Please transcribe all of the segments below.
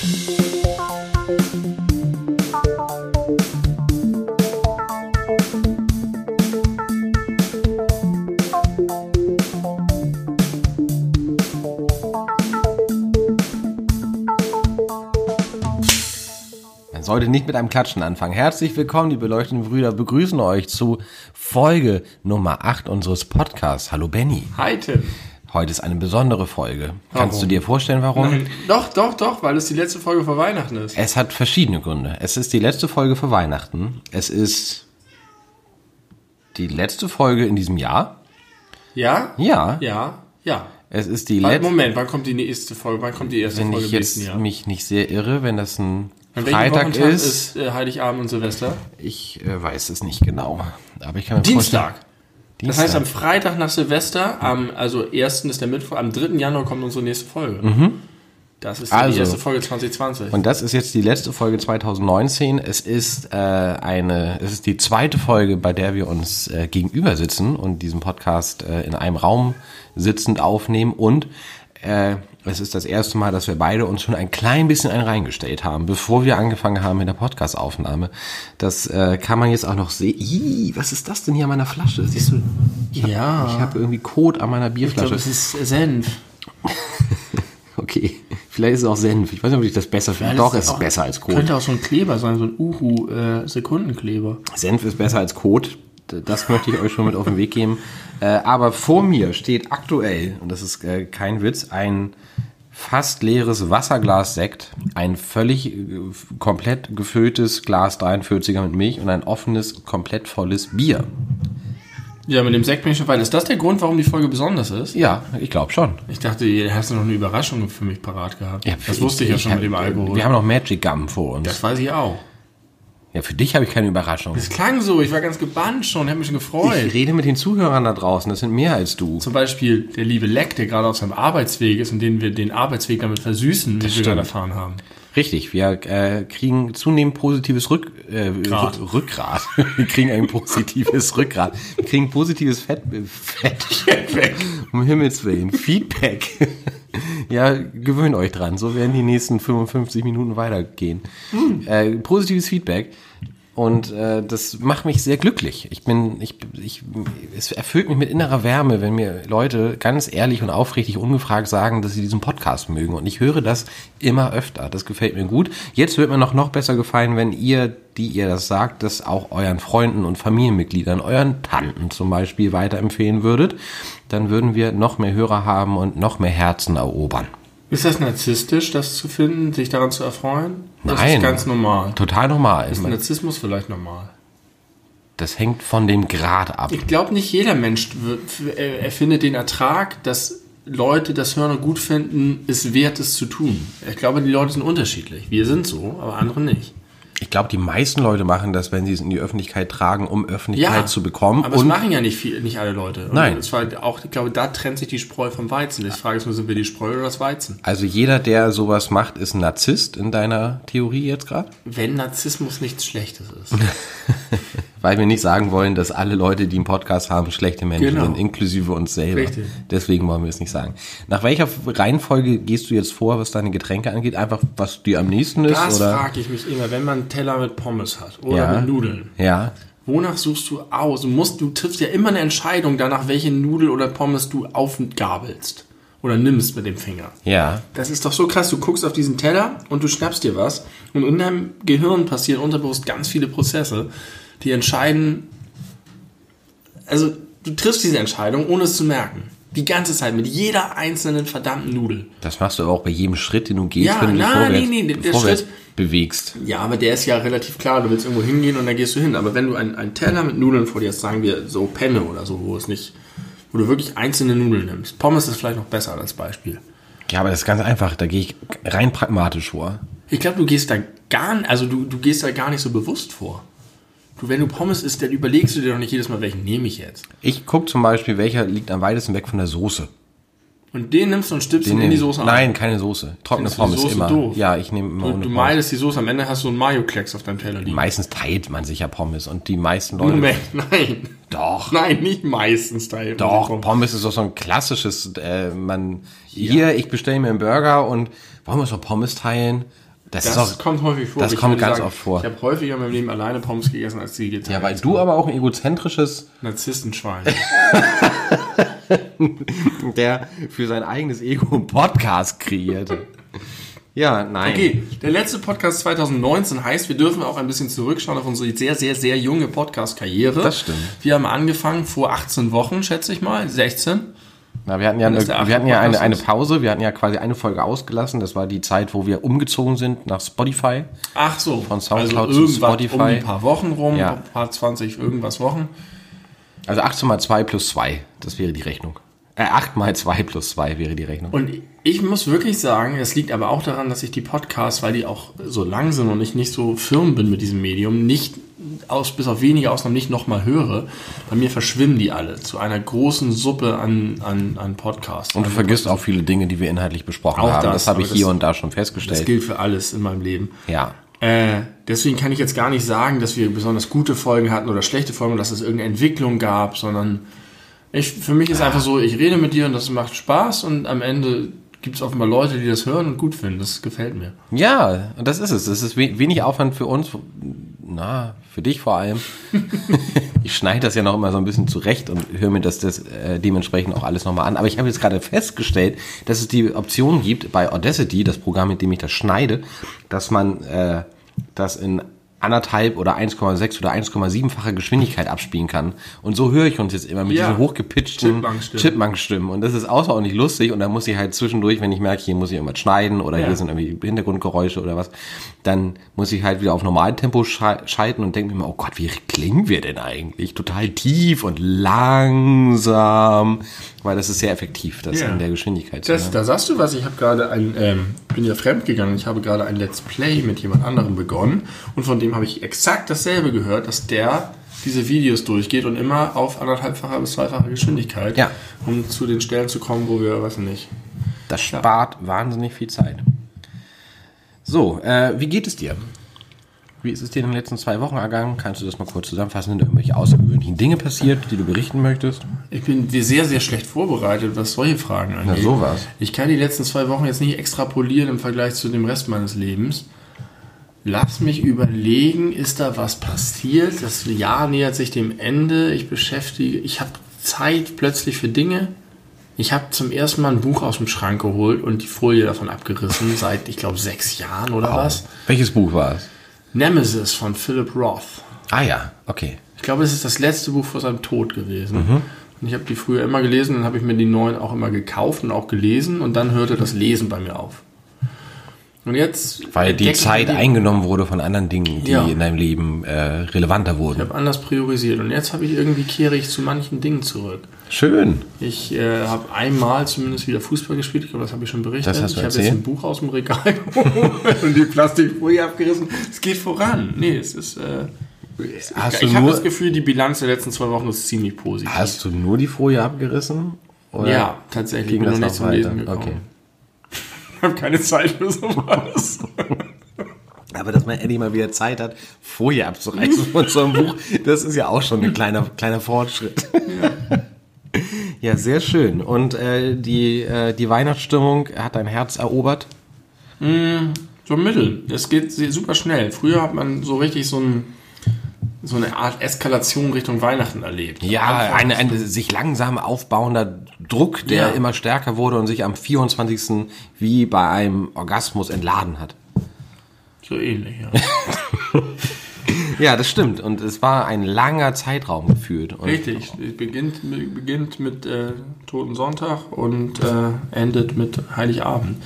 Man sollte nicht mit einem Klatschen anfangen. Herzlich willkommen, die beleuchteten Brüder, begrüßen euch zu Folge Nummer 8 unseres Podcasts. Hallo Benny. Hi Tim. Heute ist eine besondere Folge. Kannst Warum? du dir vorstellen, warum? Nein, doch, doch, doch, weil es die letzte Folge vor Weihnachten ist. Es hat verschiedene Gründe. Es ist die letzte Folge für Weihnachten. Es ist die letzte Folge in diesem Jahr. Ja? Ja. Ja, ja. Es ist die letzte. Moment, wann kommt die nächste Folge? Wann kommt die erste Wenn Folge ich jetzt Jahr? mich nicht sehr irre, wenn das ein An Freitag ist, ist äh, Heiligabend und Silvester? ich äh, weiß es nicht genau. Aber ich kann mir Dienstag. vorstellen- Das heißt, am Freitag nach Silvester, am, also 1. ist der Mittwoch, am 3. Januar kommt unsere nächste Folge. Das ist Also. die erste Folge 2020. Und das ist jetzt die letzte Folge 2019. Es ist äh, eine, es ist die zweite Folge, bei der wir uns äh, gegenüber sitzen und diesen Podcast äh, in einem Raum sitzend aufnehmen. Und äh, es ist das erste Mal, dass wir beide uns schon ein klein bisschen ein reingestellt haben, bevor wir angefangen haben mit der Podcastaufnahme. Das äh, kann man jetzt auch noch sehen. Ih, was ist das denn hier an meiner Flasche? Siehst du? Ich hab, Ja. Ich habe irgendwie Kot an meiner ich glaube, Bierflasche. es ist Senf. okay, vielleicht ist es auch Senf. Ich weiß nicht, ob ich das besser finde. Doch, es ist besser als Kot. Könnte auch so ein Kleber sein, so ein Uhu-Sekundenkleber. Senf ist besser als Kot. D- Das möchte ich euch schon mit auf den Weg geben. Äh, aber vor mir steht aktuell, und das ist äh, kein Witz, ein fast leeres Wasserglas Sekt, ein völlig äh, komplett gefülltes Glas 43er mit Milch und ein offenes, komplett volles Bier. Ja, mit dem Sekt bin ich schon weit. Ist das der Grund, warum die Folge besonders ist? Ja, ich glaube schon. Ich dachte, ihr hast noch eine Überraschung für mich parat gehabt. das wusste ich, ja schon hab- mit dem Alkohol. Wir haben noch Magic Gum vor uns. das weiß ich auch. Ja, für dich habe ich keine Überraschung. Es klang so, ich war ganz gebannt schon, ich habe mich schon gefreut. Ich rede mit den Zuhörern da draußen, das sind mehr als du. Zum Beispiel der liebe Leck, der gerade auf seinem Arbeitsweg ist und den wir den Arbeitsweg damit versüßen, wie wir gerade erfahren haben. Richtig, wir äh, kriegen zunehmend positives Rück, äh. Rück, Rückgrat. wir kriegen ein positives Rückgrat. Wir kriegen positives Fett, äh, Fett. um Himmels Willen. Feedback. ja, gewöhnt euch dran. So werden die nächsten 55 Minuten weitergehen. Äh, positives Feedback. Und äh, das macht mich sehr glücklich. Ich bin, ich, ich, es erfüllt mich mit innerer Wärme, wenn mir Leute ganz ehrlich und aufrichtig ungefragt sagen, dass sie diesen Podcast mögen. Und ich höre das immer öfter. Das gefällt mir gut. Jetzt wird mir noch noch besser gefallen, wenn ihr, die ihr das sagt, das auch euren Freunden und Familienmitgliedern, euren Tanten zum Beispiel weiterempfehlen würdet. Dann würden wir noch mehr Hörer haben und noch mehr Herzen erobern. Ist das narzisstisch, das zu finden, sich daran zu erfreuen? Das Nein. ist ganz normal. Total normal. Ist Narzissmus vielleicht normal? Das hängt von dem Grad ab. Ich glaube, nicht jeder Mensch äh, erfindet den Ertrag, dass Leute das hören und gut finden, es wert, es zu tun. Ich glaube, die Leute sind unterschiedlich. Wir sind so, aber andere nicht. Ich glaube, die meisten Leute machen das, wenn sie es in die Öffentlichkeit tragen, um Öffentlichkeit zu bekommen. Aber es und machen ja nicht, viel, nicht alle Leute. Und Nein. Es war auch, ich glaube, da trennt sich die Spreu vom Weizen. Die Frage ist nur, sind wir die Spreu oder das Weizen? also jeder, der sowas macht, ist ein Narzisst in deiner Theorie jetzt gerade? Wenn Narzissmus nichts Schlechtes ist. Weil wir nicht sagen wollen, dass alle Leute, die einen Podcast haben, schlechte Menschen Genau. sind, inklusive uns selber. Richtig. Deswegen wollen wir es nicht sagen. Nach welcher Reihenfolge gehst du jetzt vor, was deine Getränke angeht? Einfach, was dir am nächsten ist? Das frage ich mich immer, wenn man einen Teller mit Pommes hat oder Ja. mit Nudeln. Ja. Wonach suchst du aus? Du musst, du triffst ja immer eine Entscheidung danach, welche Nudel oder Pommes du aufgabelst oder nimmst mit dem Finger. Ja. Das ist doch so krass. Du guckst auf diesen Teller und du schnappst dir was und in deinem Gehirn passieren unterbewusst ganz viele Prozesse, die entscheiden. Also du triffst diese Entscheidung, ohne es zu merken. Die ganze Zeit mit jeder einzelnen verdammten Nudel. Das machst du aber auch bei jedem Schritt, den du gehst, Ja, wenn du dich na, vorwärts, nee, nee, der vorwärts Schritt- bewegst. Ja, aber der ist ja relativ klar. Du willst irgendwo hingehen und dann gehst du hin. Aber wenn du einen, einen Teller mit Nudeln vor dir hast, sagen wir so Penne oder so, wo es nicht, wo du wirklich einzelne Nudeln nimmst. Pommes ist vielleicht noch besser als Beispiel. Ja, aber das ist ganz einfach. Da gehe ich rein pragmatisch vor. Ich glaube, du gehst da gar, also du, du gehst da gar nicht so bewusst vor. Du, wenn du Pommes isst, dann überlegst du dir doch nicht jedes Mal, welchen nehme ich jetzt. Ich gucke zum Beispiel, welcher liegt am weitesten weg von der Soße. Und den nimmst du und stippst ihn in die Soße ein. Nein, keine Soße. Trockene Findest Pommes Soße immer. doof? Ja, ich nehme immer Du, du Pommes. meidest die Soße, am Ende hast du einen Mayo-Klecks auf deinem Teller liegen. Meistens teilt man sich ja Pommes und die meisten Leute. Moment, nein. Doch. Nein, nicht meistens teilen. Doch, Pommes ist doch so ein klassisches, äh, man, hier, ich bestelle mir einen Burger und wollen wir so Pommes teilen? Das, Das, auch, kommt häufig vor. das Ich kommt ganz sagen, oft vor. Ich habe häufiger in meinem Leben alleine Pommes gegessen, als die geteilt. Ja, weil du aber auch ein egozentrisches, Narzisstenschwein. der für sein eigenes Ego einen Podcast kreierte. Ja, nein. Okay, der letzte Podcast 2019 heißt, wir dürfen auch ein bisschen zurückschauen auf unsere sehr, sehr, sehr junge Podcast-Karriere. Das stimmt. Wir haben angefangen vor 18 Wochen, schätze ich mal, 16. Na, wir hatten ja, eine, wir hatten ja eine, eine. Pause, wir hatten ja quasi eine Folge ausgelassen. Das war die Zeit, wo wir umgezogen sind nach Spotify. Ach so, Von Soundcloud also zu Spotify. um ein paar Wochen rum, Ja. ein paar 20 irgendwas Wochen. Also 18 mal 2 plus 2, das wäre die Rechnung. Äh, 8 mal 2 plus 2 wäre die Rechnung. Und ich muss wirklich sagen, es liegt aber auch daran, dass ich die Podcasts, weil die auch so lang sind und ich nicht so firm bin mit diesem Medium, nicht aus, bis auf wenige Ausnahmen nicht nochmal höre. Bei mir verschwimmen die alle zu einer großen Suppe an, an, an Podcasts. Und du vergisst auch viele Dinge, die wir inhaltlich besprochen Auch haben. das, Das, habe ich das- hier und da schon das festgestellt. gilt für alles in meinem Leben. Ja. Äh, deswegen kann ich jetzt gar nicht sagen, dass wir besonders gute Folgen hatten oder schlechte Folgen, dass es irgendeine Entwicklung gab, sondern ich, für mich ist einfach so, ich rede mit dir und das macht Spaß und am Ende gibt es offenbar Leute, die das hören und gut finden. Das gefällt mir. Ja, und das ist es. Das ist we wenig Aufwand für uns. Na, für dich vor allem. ich schneide das ja noch immer so ein bisschen zurecht und höre mir das, das äh, dementsprechend auch alles nochmal an. Aber ich habe jetzt gerade festgestellt, dass es die Option gibt bei Audacity, das Programm, mit dem ich das schneide, dass man äh, das in anderthalb oder 1,6 oder 1,7-fache Geschwindigkeit abspielen kann. Und so höre ich uns jetzt immer mit Ja. diesen hochgepitchten Chipmunk-Stimmen. Chipmunk-Stimmen. Und das ist außerordentlich lustig. Und da muss ich halt zwischendurch, wenn ich merke, hier muss ich irgendwas schneiden oder Ja. hier sind irgendwie Hintergrundgeräusche oder was, dann muss ich halt wieder auf Normaltempo schalten und denke mir immer, oh Gott, wie klingen wir denn eigentlich? Total tief und langsam. Weil das ist sehr effektiv, das Ja. in der Geschwindigkeit Das, da sagst du was, ich habe gerade ein, ähm, bin ja fremd gegangen, ich habe gerade ein Let's Play mit jemand anderem begonnen und von dem habe ich exakt dasselbe gehört, dass der diese Videos durchgeht und immer auf anderthalbfacher bis zweifacher Geschwindigkeit, Ja. um zu den Stellen zu kommen, wo wir, weiß ich nicht. Das spart wahnsinnig viel Zeit. So, äh, wie geht es dir? Wie ist es dir in den letzten zwei Wochen ergangen? Kannst du das mal kurz zusammenfassen? Sind da irgendwelche außergewöhnlichen Dinge passiert, die du berichten möchtest? Ich bin sehr, sehr schlecht vorbereitet, was solche Fragen angeht. sowas. Ich kann die letzten zwei Wochen jetzt nicht extrapolieren im Vergleich zu dem Rest meines Lebens. Lass mich überlegen, ist da was passiert? Das Jahr nähert sich dem Ende. Ich beschäftige, ich habe Zeit plötzlich für Dinge. Ich habe zum ersten Mal ein Buch aus dem Schrank geholt und die Folie davon abgerissen, seit, ich glaube, sechs Jahren oder was. Welches Buch war es? Nemesis von Philip Roth. Ah ja, okay. Ich glaube, es ist das letzte Buch vor seinem Tod gewesen. Und ich habe die früher immer gelesen, dann habe ich mir die neuen auch immer gekauft und auch gelesen und dann hörte das Lesen bei mir auf. Und jetzt. Weil die ich Zeit die- eingenommen wurde von anderen Dingen, die Ja. in deinem Leben äh, relevanter Ich wurden. habe anders priorisiert und jetzt habe ich irgendwie kehre ich zu manchen Dingen zurück. Schön. Ich äh, habe einmal zumindest wieder Fußball gespielt, ich glaube, das habe ich schon berichtet. Ich habe jetzt ein Buch aus dem Regal und die Plastikfolie abgerissen. Es geht voran. Nee, es ist. Äh, Hast ich ich habe das Gefühl, die Bilanz der letzten zwei Wochen ist ziemlich positiv. Hast du nur die Folie abgerissen? Ja, tatsächlich. ging bin das noch noch nicht zum weiter? Lesen gekommen. Okay. Ich habe keine Zeit für sowas. Aber dass man endlich mal wieder Zeit hat, Folie abzureißen von so einem Buch, das ist ja auch schon ein kleiner, kleiner Fortschritt. Ja, sehr schön. Und äh, die, äh, die Weihnachtsstimmung hat dein Herz erobert? So mittel. Es geht super schnell. Früher hat man so richtig so, ein, so eine Art Eskalation Richtung Weihnachten erlebt. Ja, Anfang- ein, ein sich langsam aufbauender Druck, der Ja. immer stärker wurde und sich am 24. wie bei einem Orgasmus entladen hat. So ähnlich, ja. Ja, das stimmt. Und es war ein langer Zeitraum gefühlt. Und Richtig. Es beginnt, mit- beginnt mit äh, Toten Sonntag und äh, endet mit Heiligabend.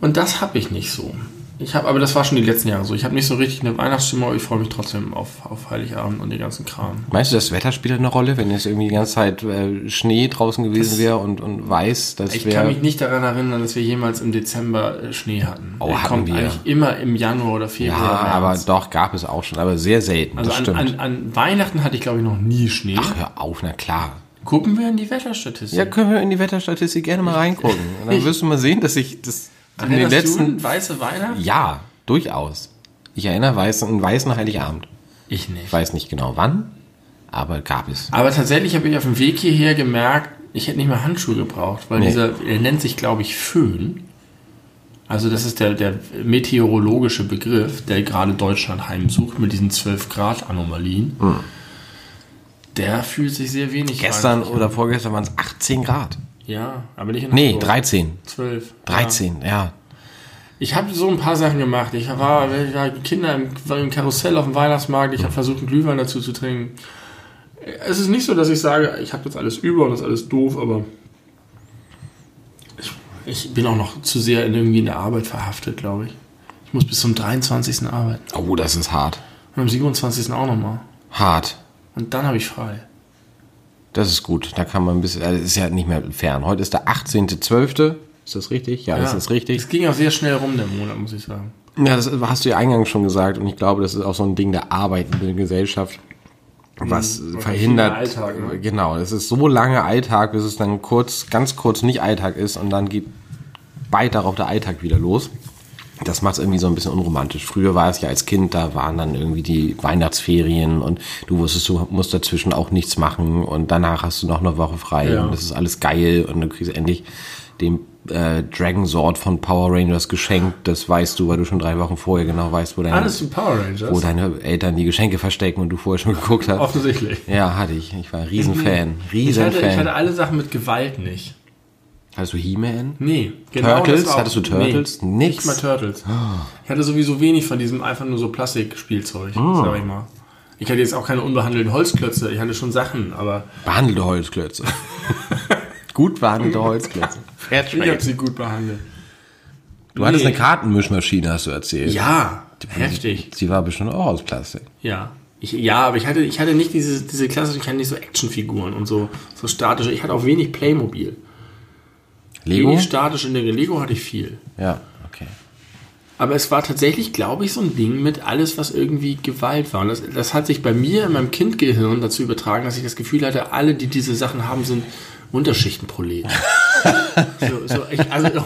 Und das habe ich nicht so. Ich habe, aber das war schon die letzten Jahre so. Ich habe nicht so richtig eine Weihnachtsstimmung, aber ich freue mich trotzdem auf, auf Heiligabend und den ganzen Kram. Meinst du, das Wetter spielt eine Rolle, wenn jetzt irgendwie die ganze Zeit äh, Schnee draußen gewesen wäre und, und weiß, das Ich kann mich nicht daran erinnern, dass wir jemals im Dezember äh, Schnee hatten. Oh, Der hatten kommt wir. eigentlich immer im Januar oder Ja, Februar. aber März. doch, gab es auch schon, aber sehr selten. Also das an, stimmt. an, an Weihnachten hatte ich, glaube ich, noch nie Schnee. Ach, hör auf, na klar. Gucken wir in die Wetterstatistik. Ja, können wir in die Wetterstatistik gerne mal reingucken. Und dann wirst du mal sehen, dass ich das in den letzten. weiße Weihnachten? Ja, durchaus. Ich erinnere weiß, einen weißen Heiligabend. Ich nicht. Ich weiß nicht genau wann, aber gab es. Aber tatsächlich habe ich auf dem Weg hierher gemerkt, ich hätte nicht mehr Handschuhe gebraucht, weil Nee. dieser, er nennt sich, glaube ich, Föhn. Also das ist der, der meteorologische Begriff, der gerade Deutschland heimsucht mit diesen 12 Grad Anomalien. Der fühlt sich sehr wenig. Gestern oder vorgestern waren es 18 Grad. Ja, aber nicht in Nee, Hamburg. 13. 12. 13, ja. Ich habe so ein paar Sachen gemacht. Ich war, ich war Kinder im, war im Karussell auf dem Weihnachtsmarkt. Ich habe versucht, einen Glühwein dazu zu trinken. Es ist nicht so, dass ich sage, ich habe das alles über und das ist alles doof, aber ich, ich bin auch noch zu sehr in irgendwie in der Arbeit verhaftet, glaube ich. Ich muss bis zum 23. arbeiten. Oh, das ist hart. Und am 27. auch nochmal. Hart. Und dann habe ich frei. Das ist gut. Da kann man ein bisschen, also ist ja nicht mehr fern. Heute ist der 18.12. Ist das richtig? Ja, das ist richtig. Es ging auch sehr schnell rum, der Monat, muss ich sagen. Ja, das hast du ja eingangs schon gesagt und ich glaube, das ist auch so ein Ding der arbeitenden Gesellschaft, was Mhm. verhindert. Alltag, ne? Genau, es ist so lange Alltag, bis es dann kurz, ganz kurz nicht Alltag ist und dann geht bald darauf der Alltag wieder los. Das macht es irgendwie so ein bisschen unromantisch. Früher war es ja als Kind, da waren dann irgendwie die Weihnachtsferien und du wusstest, du musst dazwischen auch nichts machen und danach hast du noch eine Woche frei Ja. und das ist alles geil und du kriegst endlich den äh, Dragon Sword von Power Rangers geschenkt. Das weißt du, weil du schon drei Wochen vorher genau weißt, wo deine, Alles die Power Rangers. wo deine Eltern die Geschenke verstecken und du vorher schon geguckt hast. Offensichtlich. Ja, hatte ich. Ich war ein Riesenfan. Ich hatte, ich Riesenfan. hatte alle Sachen mit Gewalt nicht. Hattest du He-Man? Nee, Turtles? das auch- Hattest du Turtles? Nee, Nix. nicht mal Turtles. Ich hatte sowieso wenig von diesem einfach nur so Plastikspielzeug, Ah. sag ich mal. Ich hatte jetzt auch keine unbehandelten Holzklötze, ich hatte schon Sachen, aber Behandelte Holzklötze. Gut behandelte Holzklötze. ich habe sie gut behandelt. Du hattest Nee. eine Kartenmischmaschine, hast du erzählt. Ja, heftig. Sie war bestimmt auch aus Plastik. Ja. Ich, ja, aber ich hatte, ich hatte nicht diese, diese klassischen, ich hatte nicht so Actionfiguren und so, so statische. Ich hatte auch wenig Playmobil. Lego? Wenig statisch in der Lego hatte ich viel. Ja, okay. Aber es war tatsächlich, glaube ich, so ein Ding mit alles, was irgendwie Gewalt war. Und das, das hat sich bei mir in meinem Kindgehirn dazu übertragen, dass ich das Gefühl hatte, alle, die diese Sachen haben, sind Unterschichtenproleten. so, so, ich, also,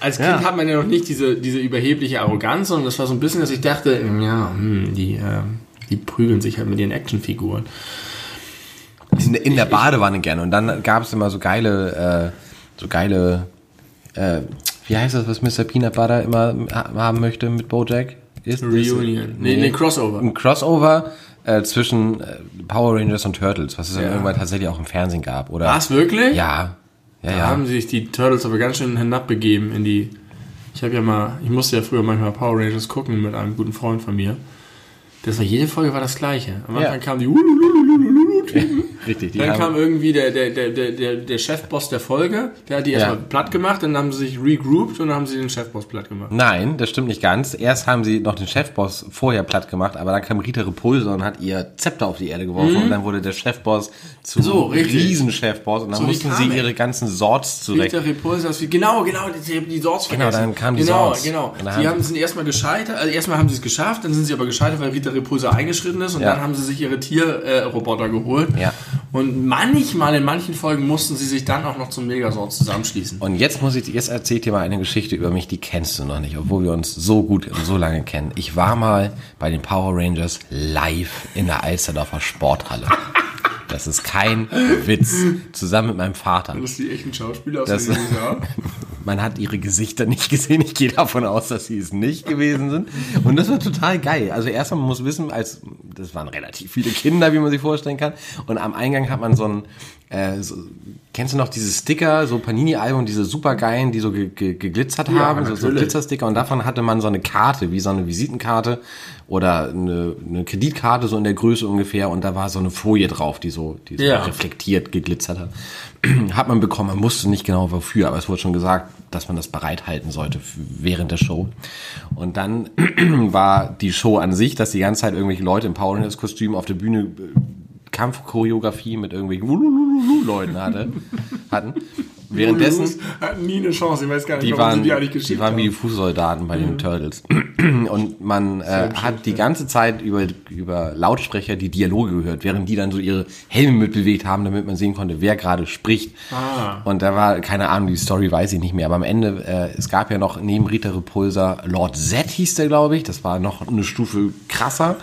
als Kind Ja. hat man ja noch nicht diese, diese überhebliche Arroganz, sondern das war so ein bisschen, dass ich dachte, ja, hm, die, äh, die prügeln sich halt mit ihren Actionfiguren. In, in der Badewanne gerne. Und dann gab es immer so geile, äh, so geile, äh, wie heißt das, was Mr. Peanut Butter immer ha- haben möchte mit Bojack? Ist Reunion. Nee, nee, Crossover. Ein Crossover äh, zwischen äh, Power Rangers und Turtles, was es dann Ja. irgendwann tatsächlich auch im Fernsehen gab, oder? Was, wirklich? Ja. Ja, Da ja. haben sich die Turtles aber ganz schön hinabbegeben in die. Ich habe ja mal, ich musste ja früher manchmal Power Rangers gucken mit einem guten Freund von mir. Das war jede Folge war das gleiche. Am Ja. Anfang kam die. Richtig, die Dann kam irgendwie der, der, der, der, der, Chefboss der Folge, der hat die erstmal Ja. platt gemacht, dann haben sie sich regrouped und dann haben sie den Chefboss platt gemacht. Nein, das stimmt nicht ganz. Erst haben sie noch den Chefboss vorher platt gemacht, aber dann kam Rita Repulse und hat ihr Zepter auf die Erde geworfen und dann wurde der Chefboss Mhm. So. Riesenchefboss und dann So mussten sie ihre ganzen Sorts zurecht. Rita Repulsa, wie, genau, genau, die, die Sorts Genau, vergessen. dann kamen die genau, Sorts. Genau, Sie haben- haben, sind erstmal gescheitert, also erstmal haben sie es geschafft, dann sind sie aber gescheitert, weil Rita Repulsa eingeschritten ist und Ja. dann haben sie sich ihre Tierroboter äh, geholt. Ja. Und manchmal, in manchen Folgen mussten sie sich dann auch noch zum Megasort zusammenschließen. Und jetzt muss ich, jetzt erzähl ich dir mal eine Geschichte über mich, die kennst du noch nicht, obwohl wir uns so gut und so lange kennen. Ich war mal bei den Power Rangers live in der Alsterdorfer Sporthalle. Das ist kein Witz. Zusammen mit meinem Vater. Das ist die echten Schauspieler aus Das- den USA. Man hat ihre Gesichter nicht gesehen. Ich gehe davon aus, dass sie es nicht gewesen sind. Und das war total geil. Also erstmal, man muss wissen, als das waren relativ viele Kinder, wie man sich vorstellen kann. Und am Eingang hat man so ein, äh, so, kennst du noch diese Sticker, so Panini-Album, diese supergeilen, die so ge ge geglitzert haben, so, so. Glitzersticker. Und davon hatte man so eine Karte, wie so eine Visitenkarte oder eine, eine Kreditkarte, so in der Größe ungefähr. Und da war so eine Folie drauf, die so, die so Ja. reflektiert, geglitzert hat. hat man bekommen, man wusste nicht genau wofür, aber es wurde schon gesagt, dass man das bereithalten sollte während der Show. Und dann war die Show an sich, dass die ganze Zeit irgendwelche Leute im Power Rangers Kostüm auf der Bühne äh, Kampfchoreografie mit irgendwelchen Leuten hatte, hatten. Währenddessen hatten nie eine Chance. Ich weiß gar nicht, die waren, die eigentlich die geschickt waren wie die. Fußsoldaten bei den Turtles. Und man äh, hat die ganze Zeit über, über Lautsprecher die Dialoge gehört, während die dann so ihre Helme mitbewegt haben, damit man sehen konnte, wer gerade spricht. Ah. Und da war, keine Ahnung, die Story weiß ich nicht mehr, aber am Ende, äh, es gab ja noch neben Rita Repulsa Lord Z hieß der, glaube ich, das war noch eine Stufe krasser.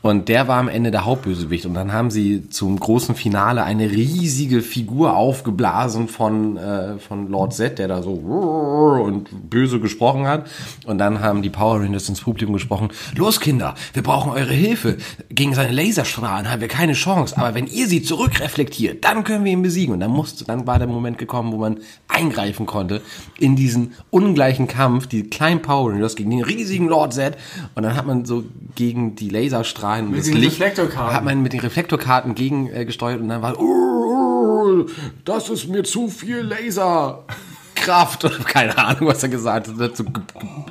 Und der war am Ende der Hauptbösewicht. Und dann haben sie zum großen Finale eine riesige Figur aufgeblasen von, äh, von Lord Z, der da so und böse gesprochen hat. Und dann haben die Power Rangers ins Publikum gesprochen. Los, Kinder, wir brauchen eure Hilfe. Gegen seine Laserstrahlen haben wir keine Chance. Aber wenn ihr sie zurückreflektiert, dann können wir ihn besiegen. Und dann musste, dann war der Moment gekommen, wo man eingreifen konnte in diesen ungleichen Kampf, die kleinen Power Rangers gegen den riesigen Lord Z. Und dann hat man so gegen die Laserstrahlen mit den Reflektorkarten. hat man mit den Reflektorkarten gegen äh, und dann war oh, das ist mir zu viel Laserkraft keine Ahnung, was er gesagt hat, so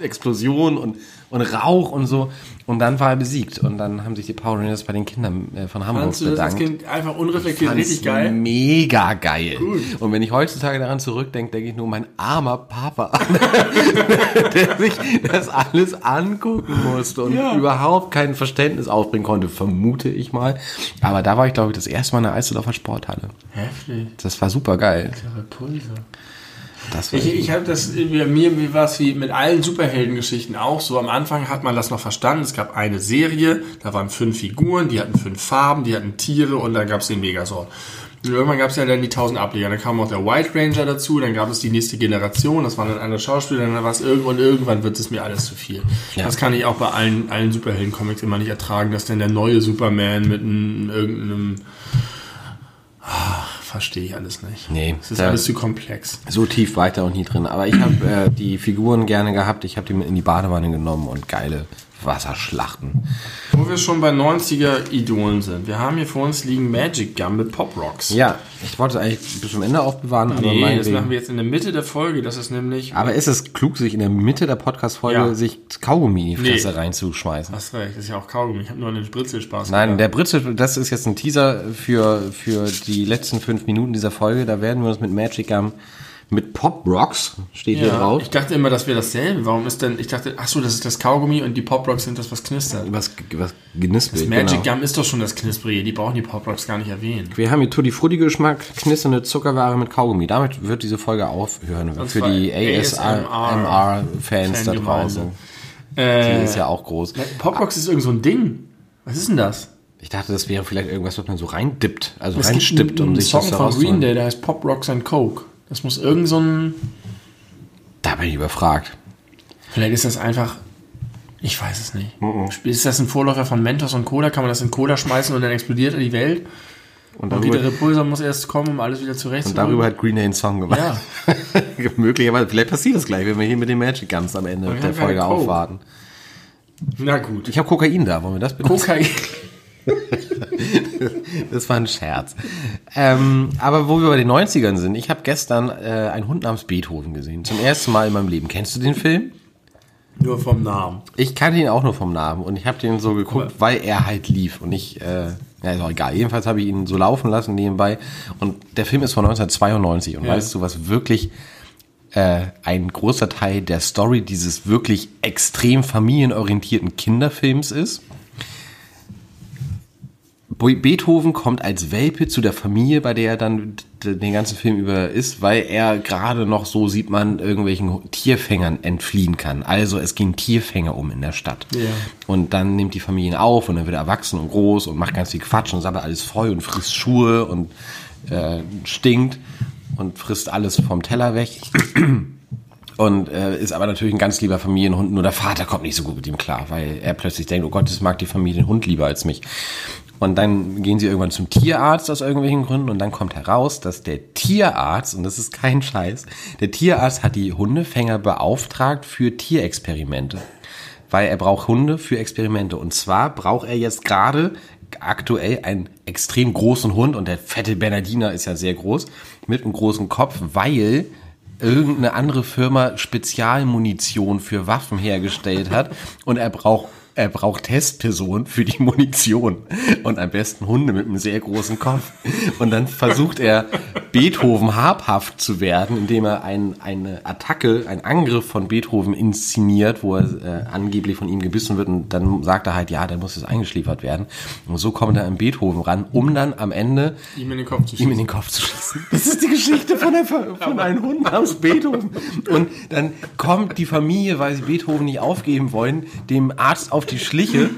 Explosion und und Rauch und so und dann war er besiegt und dann haben sich die Power Rangers bei den Kindern äh, von Hamburg Fandst du das bedankt. als Kind einfach unreflektiert richtig geil? Mega geil. Und wenn ich heutzutage daran zurückdenke, denke ich nur, mein armer Papa, der sich das alles angucken musste und Ja. überhaupt kein Verständnis aufbringen konnte, vermute ich mal. Aber da war ich, glaube ich, das erste Mal in der Eisdorfer Sporthalle. Heftig. Das war super geil. Repulse. Das Ich, ich habe das, mir, mir war es wie mit allen Superheldengeschichten auch so. Am Anfang hat man das noch verstanden. Es gab eine Serie, da waren fünf Figuren, die hatten fünf Farben, die hatten Tiere und dann gab es den Megazord. Und irgendwann gab es ja dann die tausend Ableger. Dann kam auch der White Ranger dazu, dann gab es die nächste Generation, das waren dann andere Schauspieler, dann war es irgendwann, irgendwann wird es mir alles zu viel. Ja. Das kann ich auch bei allen, allen Superhelden-Comics immer nicht ertragen, dass dann der neue Superman mit einem, irgendeinem, ah, verstehe ich alles nicht. Nee, Es ist alles zu komplex. so tief weiter und nie drin. Aber ich habe äh, die Figuren gerne gehabt. Ich habe die mit in die Badewanne genommen und geile Wasserschlachten. Wo wir schon bei 90er Idolen sind. Wir haben hier vor uns liegen Magic Gum mit Pop Rocks. Ja, ich wollte es eigentlich bis zum Ende aufbewahren, aber Nee, das machen wir jetzt in der Mitte der Folge. Das ist nämlich. Aber ist es klug, sich in der Mitte der Podcast-Folge Ja. sich Kaugummi in die Nee. Fresse reinzuschmeißen? Hast recht, das ist ja auch Kaugummi. Ich habe nur an den Spritzel-Spaß Nein, gedacht. der Britzel, das ist jetzt ein Teaser für, für die letzten fünf Minuten dieser Folge. Da werden wir uns mit Magic Gum, mit Pop Rocks, steht hier ja, drauf, ich dachte immer, das wäre dasselbe. Warum ist denn. Ich dachte, ach so, das ist das Kaugummi und die Pop Rocks sind das, was knistert. was, was genispelt. Magic genau. Gum ist doch schon das Knusprige. Die brauchen die Pop Rocks gar nicht erwähnen. Wir haben hier Tutti Frutti Geschmack, knisternde Zuckerware mit Kaugummi. Damit wird diese Folge aufhören. für zwar die ASMR-Fans da draußen. Die Äh, ist ja auch groß. Pop Rocks ist irgend so ein Ding. Was ist denn das? Ich dachte, das wäre vielleicht irgendwas, was man so reindippt, also Es reinstippt, um sich Song das da von Green. Day, der heißt Pop Rocks and Coke. Das muss irgend so ein. Da bin ich überfragt. Vielleicht ist das einfach. Ich weiß es nicht. Mhm. Ist das ein Vorläufer von Mentos und Cola? Kann man das in Cola schmeißen und dann explodiert die Welt? Und Und wieder darüber, Repulsor muss erst kommen, um alles wieder und zurechtzurücken? darüber hat Green Day einen Song gemacht. Ja. Möglicherweise, vielleicht passiert das gleich, wenn wir hier mit den Magic Guns am Ende der Folge aufwarten. Na gut. Ich habe Kokain da, wollen wir das benutzen? Kokain. Das war ein Scherz. Ähm, aber wo wir bei den 90ern sind, ich habe gestern äh, einen Hund namens Beethoven gesehen. Zum ersten Mal in meinem Leben. Kennst du den Film? Nur vom Namen. Ich kannte ihn auch nur vom Namen und ich habe den so geguckt, weil er halt lief und ich, äh, ja, ist auch egal. Jedenfalls habe ich ihn so laufen lassen nebenbei und der Film ist von 1992 und Ja. weißt du, was wirklich äh, ein großer Teil der Story dieses wirklich extrem familienorientierten Kinderfilms ist? Be- Beethoven kommt als Welpe zu der Familie, bei der er dann den ganzen Film über ist, weil er gerade noch, so sieht man, irgendwelchen Tierfängern entfliehen kann. Also es gehen Tierfänger um in der Stadt. Ja. Und dann nimmt die Familie ihn auf und dann wird er erwachsen und groß und macht ganz viel Quatsch und sammelt alles voll und frisst Schuhe und äh, stinkt und frisst alles vom Teller weg. Und äh, ist aber natürlich ein ganz lieber Familienhund, nur der Vater kommt nicht so gut mit ihm klar, weil er plötzlich denkt, oh Gott, das mag die Familie den Hund lieber als mich. Und dann gehen sie irgendwann zum Tierarzt aus irgendwelchen Gründen und dann kommt heraus, dass der Tierarzt, und das ist kein Scheiß, der Tierarzt hat die Hundefänger beauftragt für Tierexperimente. Weil er braucht Hunde für Experimente. Und zwar braucht er jetzt gerade aktuell einen extrem großen Hund und der fette Bernardiner ist ja sehr groß, mit einem großen Kopf, weil irgendeine andere Firma Spezialmunition für Waffen hergestellt hat und er braucht er braucht Testpersonen für die Munition und am besten Hunde mit einem sehr großen Kopf. Und dann versucht er Beethoven habhaft zu werden, indem er ein, eine Attacke, einen Angriff von Beethoven inszeniert, wo er äh, angeblich von ihm gebissen wird und dann sagt er halt, ja, der muss jetzt eingeschliefert werden. Und so kommt er an Beethoven ran, um dann am Ende Ihm in den Kopf zu ihm in schießen. den Kopf zu schießen. Das ist die Geschichte von, der, von einem Hund namens Beethoven. Und dann kommt die Familie, weil sie Beethoven nicht aufgeben wollen, dem Arzt auf die Schliche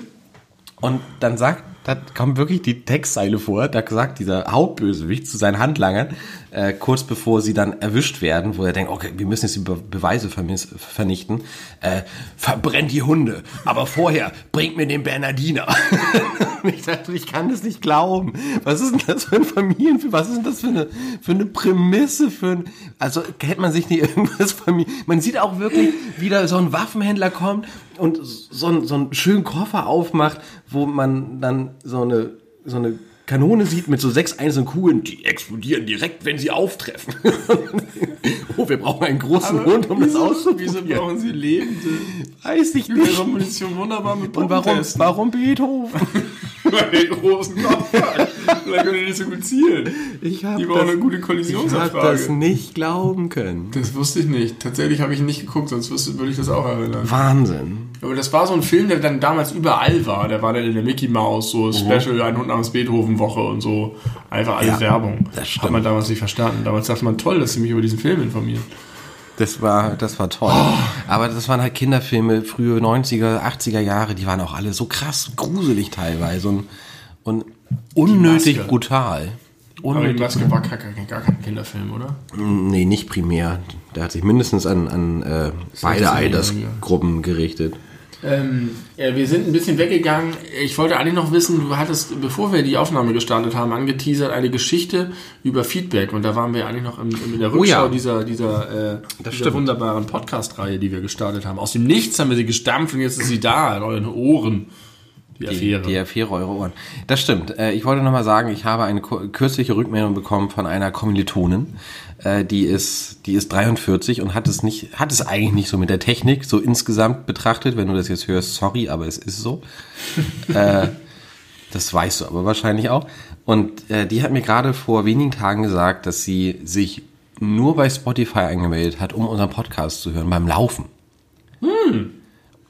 Und dann sagt, da kommt wirklich die Textzeile vor, da sagt dieser Hauptbösewicht zu seinen Handlangern, äh, kurz bevor sie dann erwischt werden, wo er denkt, okay, wir müssen jetzt die Be Beweise vernichten, äh, verbrennt die Hunde, aber vorher bringt mir den Bernardiner. ich dachte, ich kann das nicht glauben. Was ist denn das für ein Familienfilm? Was ist denn das für eine, für eine Prämisse? Für ein, also hätte man sich nicht irgendwas Familie... Man sieht auch wirklich, wie da so ein Waffenhändler kommt und so, so einen schönen Koffer aufmacht, wo man dann so eine, so eine Kanone sieht mit so sechs einzelnen Kugeln, die explodieren direkt, wenn sie auftreffen. oh, wir brauchen einen großen Aber Hund, um wieso, das auszuprobieren. Wieso brauchen sie Lebende? Weiß ich nicht. Ihre Munition wunderbar mit Und warum, warum Beethoven? Weil den großen Kopf hat. Vielleicht können die nicht so gut zielen. Ich die brauchen eine gute Kollisionserfrage. Ich habe das nicht glauben können. Das wusste ich nicht. Tatsächlich habe ich ihn nicht geguckt, sonst würde ich das auch erinnern. Wahnsinn. Aber das war so ein Film, der dann damals überall war. Der war dann in der Mickey Mouse, so Special, ein Hund namens Beethoven Woche und so. Einfach alles ja, Werbung. Das stimmt. Hat man damals nicht verstanden. Damals dachte man, toll, dass sie mich über diesen Film informieren. Das war, das war toll. Oh. Aber das waren halt Kinderfilme, frühe 90er, 80er Jahre, die waren auch alle so krass gruselig teilweise und, und unnötig brutal. Unnötig Aber die Maske war gar, gar kein Kinderfilm, oder? Nee, nicht primär. Der hat sich mindestens an, an äh, beide Altersgruppen gerichtet. Ähm, ja, wir sind ein bisschen weggegangen. Ich wollte eigentlich noch wissen, du hattest, bevor wir die Aufnahme gestartet haben, angeteasert eine Geschichte über Feedback. Und da waren wir eigentlich noch in, in der Rückschau oh ja. dieser, dieser, äh, dieser wunderbaren Podcast-Reihe, die wir gestartet haben. Aus dem Nichts haben wir sie gestampft und jetzt ist sie da in euren Ohren. Die Affäre. Die, die Affäre eure Ohren. Das stimmt. Äh, ich wollte nochmal sagen, ich habe eine kürzliche Rückmeldung bekommen von einer Kommilitonin, äh, die ist, die ist 43 und hat es nicht, hat es eigentlich nicht so mit der Technik, so insgesamt betrachtet. Wenn du das jetzt hörst, sorry, aber es ist so. äh, das weißt du aber wahrscheinlich auch. Und die hat mir gerade vor wenigen Tagen gesagt, dass sie sich nur bei Spotify angemeldet hat, um unseren Podcast zu hören, beim Laufen. Hm.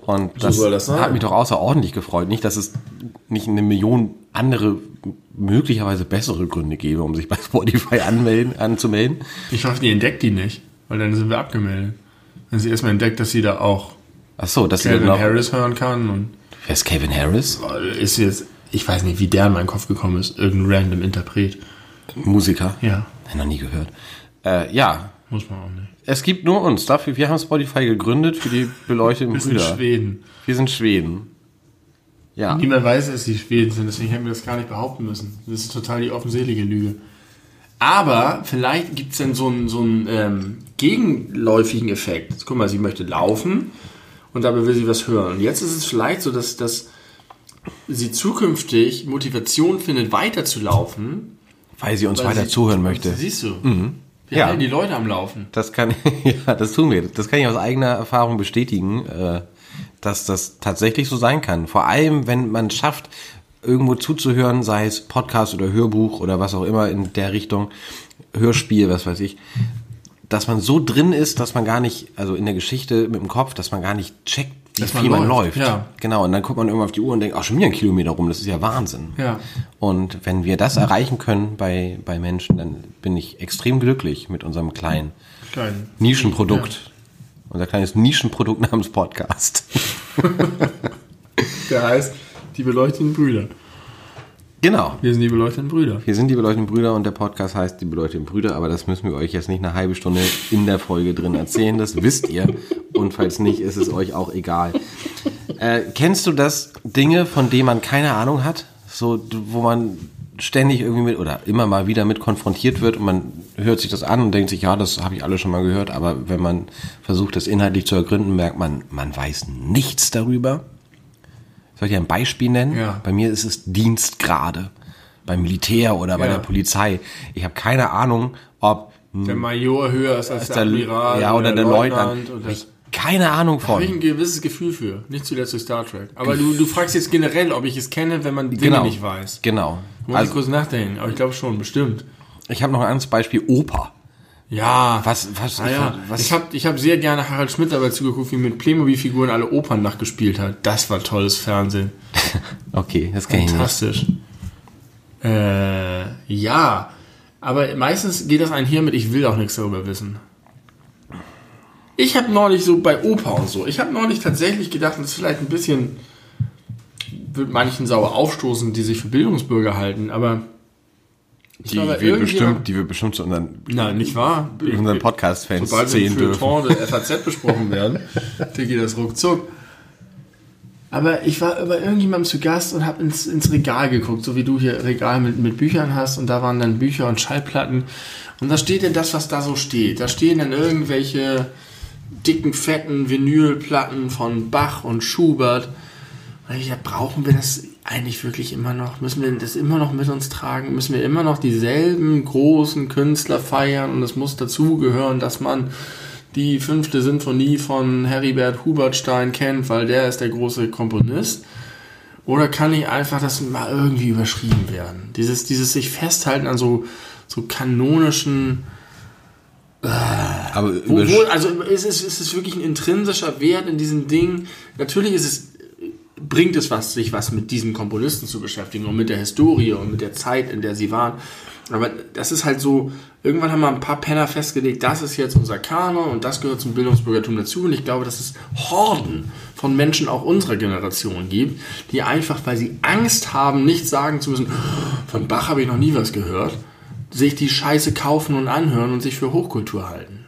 Und das, so das hat mich doch außerordentlich gefreut. Nicht, dass es nicht eine Million andere, möglicherweise bessere Gründe gäbe, um sich bei Spotify anmelden, anzumelden. Ich hoffe, die entdeckt die nicht, weil dann sind wir abgemeldet. Wenn sie erstmal entdeckt, dass sie da auch Ach so, dass Calvin sie Harris hören kann. Und Wer ist Calvin Harris? Ist jetzt, ich weiß nicht, wie der in meinen Kopf gekommen ist. Irgendein random Interpret. Musiker? Ja. Hab noch nie gehört. Äh, ja. Muss man auch nicht. Es gibt nur uns. Dafür, wir haben Spotify gegründet für die beleuchteten wir Brüder. Wir sind Schweden. Wir sind Schweden. Ja. Niemand weiß, dass die Schweden sind, deswegen hätten wir das gar nicht behaupten müssen. Das ist total die offensichtliche Lüge. Aber vielleicht gibt es dann so einen, so einen ähm, gegenläufigen Effekt. Jetzt, guck mal, sie möchte laufen und dabei will sie was hören. Und jetzt ist es vielleicht so, dass, dass sie zukünftig Motivation findet, weiterzulaufen. Weil sie uns weil weiter sie, zuhören möchte. Siehst du. Mhm. Wir ja. halten die Leute am Laufen. Das kann, ja, das tun wir. Das kann ich aus eigener Erfahrung bestätigen, äh, dass das tatsächlich so sein kann. Vor allem, wenn man schafft, irgendwo zuzuhören, sei es Podcast oder Hörbuch oder was auch immer in der Richtung, Hörspiel, was weiß ich, dass man so drin ist, dass man gar nicht, also in der Geschichte mit dem Kopf, dass man gar nicht checkt, wie dass viel man läuft. Läuft. Ja. Genau, und dann guckt man irgendwann auf die Uhr und denkt, ach, schon wieder ein Kilometer rum, das ist ja Wahnsinn. Ja. Und wenn wir das erreichen können bei, bei Menschen, dann bin ich extrem glücklich mit unserem kleinen Klein. Nischenprodukt. Ja. Unser kleines Nischenprodukt namens Podcast. Der heißt Die beleuchteten Brüder. Genau. Wir sind die beleuchteten Brüder. Wir sind die beleuchteten Brüder und der Podcast heißt die beleuchteten Brüder, aber das müssen wir euch jetzt nicht eine halbe Stunde in der Folge drin erzählen. Das wisst ihr. Und falls nicht, ist es euch auch egal. Äh, kennst du das Dinge, von denen man keine Ahnung hat? So, wo man ständig irgendwie mit oder immer mal wieder mit konfrontiert wird und man hört sich das an und denkt sich, ja, das habe ich alle schon mal gehört, aber wenn man versucht, das inhaltlich zu ergründen, merkt man, man weiß nichts darüber. Soll ich ein Beispiel nennen? Ja. Bei mir ist es Dienstgrade. Beim Militär oder bei ja. der Polizei. Ich habe keine Ahnung, ob der Major höher ist als, als der, Admiral ja, oder, oder der, der Leutnant. Leutnant ich keine Ahnung von. Habe ich ein gewisses Gefühl für. Nicht zuletzt durch Star Trek. Aber du, du fragst jetzt generell, ob ich es kenne, wenn man Dinge genau. nicht weiß. Genau. Muss also, ich kurz nachdenken. Aber ich glaube schon, bestimmt. Ich habe noch ein anderes Beispiel. Oper. Ja. Was, was, ah, ja. was? Ich habe ich hab sehr gerne Harald Schmidt dabei zugeguckt, wie mit Playmobil-Figuren alle Opern nachgespielt hat. Das war tolles Fernsehen. okay, das kann Fantastisch. ich nicht. Äh, ja. Aber meistens geht das einher mit, ich will auch nichts darüber wissen. Ich habe neulich so bei Oper und so, ich habe neulich tatsächlich gedacht, das ist vielleicht ein bisschen wird manchen sauer aufstoßen, die sich für Bildungsbürger halten, aber Die, glaube, wir bestimmt, die wir bestimmt zu unseren, Nein, nicht wahr? unseren Podcast-Fans Sobald wir zählen für dürfen. Der FAZ besprochen werden, dann geht das ruckzuck. Aber ich war bei irgendjemandem zu Gast und habe ins, ins Regal geguckt, so wie du hier Regal mit, mit Büchern hast und da waren dann Bücher und Schallplatten. Und da steht denn das, was da so steht. Da stehen dann irgendwelche dicken, fetten Vinylplatten von Bach und Schubert. Und ich dachte, brauchen wir das eigentlich wirklich immer noch? Müssen wir das immer noch mit uns tragen? Müssen wir immer noch dieselben großen Künstler feiern? Und es muss dazugehören, dass man die fünfte Sinfonie von Heribert Hubertstein kennt, weil der ist der große Komponist. Oder kann ich einfach das mal irgendwie überschrieben werden? Dieses, dieses sich festhalten an so, so kanonischen Aber wo, also ist es, ist es wirklich ein intrinsischer Wert in diesem Ding? Natürlich ist es, bringt es was, sich was mit diesen Komponisten zu beschäftigen und mit der Historie und mit der Zeit, in der sie waren. Aber das ist halt so, irgendwann haben wir ein paar Penner festgelegt, das ist jetzt unser Kanon und das gehört zum Bildungsbürgertum dazu. Und ich glaube, dass es Horden von Menschen auch unserer Generation gibt, die einfach, weil sie Angst haben, nicht sagen zu müssen, von Bach habe ich noch nie was gehört, sich die Scheiße kaufen und anhören und sich für Hochkultur halten.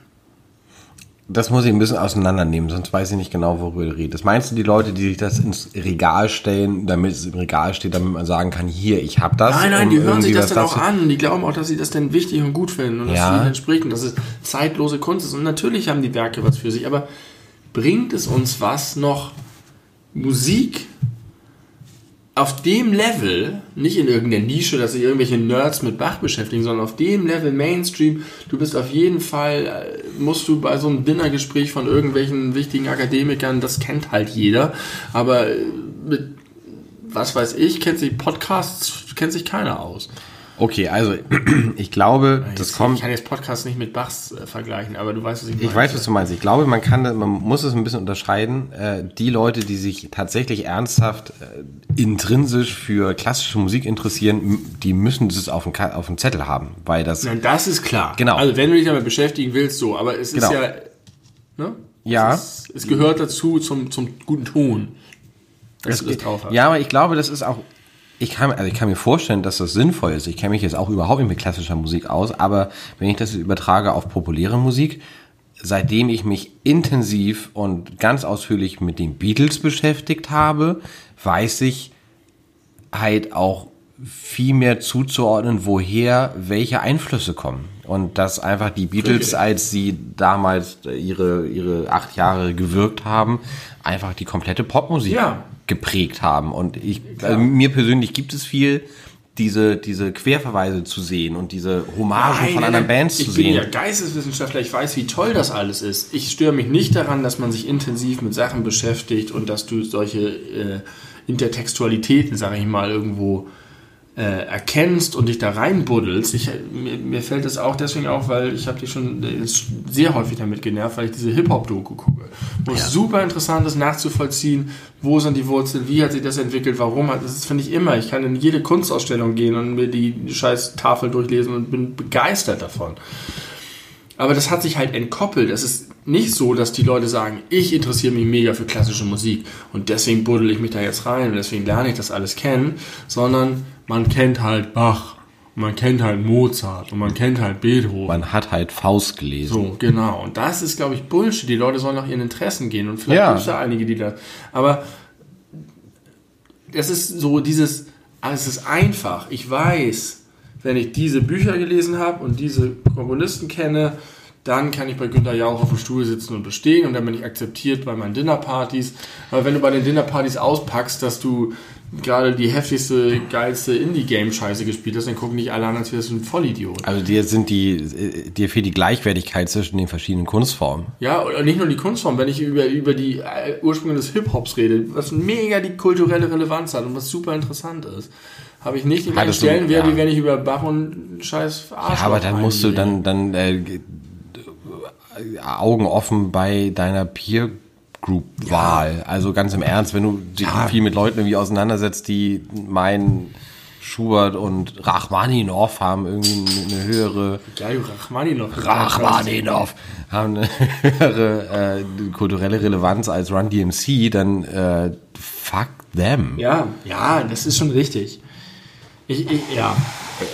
Das muss ich ein bisschen auseinandernehmen, sonst weiß ich nicht genau, worüber du redest. Meinst du die Leute, die sich das ins Regal stellen, damit es im Regal steht, damit man sagen kann, hier, ich hab das? Nein, nein, um die hören sich das dann auch an und die glauben auch, dass sie das dann wichtig und gut finden und dass Ja. sie ihnen entspricht und dass es zeitlose Kunst ist. Und natürlich haben die Werke was für sich, aber bringt es uns was noch Musik auf dem Level, nicht in irgendeiner Nische, dass sich irgendwelche Nerds mit Bach beschäftigen, sondern auf dem Level Mainstream, du bist auf jeden Fall, äh, musst du bei so einem Dinnergespräch von irgendwelchen wichtigen Akademikern, das kennt halt jeder, aber äh, mit was weiß ich, kennt sich Podcasts, kennt sich keiner aus. Okay, also ich glaube, das Jetzt- kommt. Ich kann jetzt Podcasts nicht mit Bachs äh, vergleichen, aber du weißt, was ich meine. Ich weiß, was du meinst. Ich glaube, man kann, man muss es ein bisschen unterscheiden. Äh, die Leute, die sich tatsächlich ernsthaft äh, intrinsisch für klassische Musik interessieren, die müssen das auf dem, auf dem Zettel haben, weil das Nein, das ist klar. Genau. Also wenn du dich damit beschäftigen willst, so, aber es Genau. ist ja, ne? Ja. Es, ist, es gehört dazu zum, zum guten Ton, dass du das drauf hast. Ja, aber ich glaube, das ist auch. Ich kann, also ich kann mir vorstellen, dass das sinnvoll ist. Ich kenne mich jetzt auch überhaupt nicht mit klassischer Musik aus, aber wenn ich das übertrage auf populäre Musik, seitdem ich mich intensiv und ganz ausführlich mit den Beatles beschäftigt habe, weiß ich halt auch viel mehr zuzuordnen, woher welche Einflüsse kommen. Und dass einfach die Beatles, als sie damals ihre, ihre acht Jahre gewirkt haben, einfach die komplette Popmusik Ja. Geprägt haben. Und ich, also mir persönlich gibt es viel, diese, diese Querverweise zu sehen und diese Hommagen Nein, von anderen nein. Bands ich zu bin sehen. ja Geisteswissenschaftler, ich weiß, wie toll das alles ist. Ich störe mich nicht daran, dass man sich intensiv mit Sachen beschäftigt und dass du solche äh, Intertextualitäten, sage ich mal, irgendwo äh, erkennst und dich da reinbuddelst. Ich, mir, mir fällt das auch deswegen auf, weil ich habe dich schon äh, sehr häufig damit genervt, weil ich diese Hip-Hop-Doku gucke. Wo es super interessant ist, nachzuvollziehen, wo sind die Wurzeln, wie hat sich das entwickelt, warum hat das finde ich immer. Ich kann in jede Kunstausstellung gehen und mir die scheiß Tafel durchlesen und bin begeistert davon. Aber das hat sich halt entkoppelt. Es ist nicht so, dass die Leute sagen, ich interessiere mich mega für klassische Musik und deswegen buddel ich mich da jetzt rein und deswegen lerne ich das alles kennen, sondern man kennt halt Bach, man kennt halt Mozart und man kennt halt Beethoven. Man hat halt Faust gelesen. So, genau. Und das ist, glaube ich, Bullshit. Die Leute sollen nach ihren Interessen gehen. Und vielleicht Ja. gibt es da einige, die da. Aber das ist so dieses, ah, es ist einfach. Ich weiß, wenn ich diese Bücher gelesen habe und diese Komponisten kenne, dann kann ich bei Günter Jauch auf dem Stuhl sitzen und bestehen und dann bin ich akzeptiert bei meinen Dinnerpartys. Aber wenn du bei den Dinnerpartys auspackst, dass du gerade die heftigste, geilste Indie-Game-Scheiße gespielt hast, dann gucken nicht alle an, als wärst du ein Vollidiot. Also dir sind die, äh, dir fehlt die Gleichwertigkeit zwischen den verschiedenen Kunstformen. Ja, und nicht nur die Kunstform, wenn ich über, über die äh, Ursprünge des Hip-Hops rede, was mega die kulturelle Relevanz hat und was super interessant ist, habe ich nicht den Hattest du- Stellenwert, ja. wie wenn ich über Bach und scheiß Arsch Ja, aber dann musst du dann, dann äh, Augen offen bei deiner Peer Group Wahl. Also ganz im Ernst, wenn du dich Ja. viel mit Leuten irgendwie auseinandersetzt, die meinen Schubert und Rachmaninoff haben irgendwie eine höhere Ja, Rachmaninoff. Rachmaninoff haben eine höhere äh, kulturelle Relevanz als Run DMC, dann äh, fuck them. Ja, ja, das ist schon richtig. Ich, ich, ja.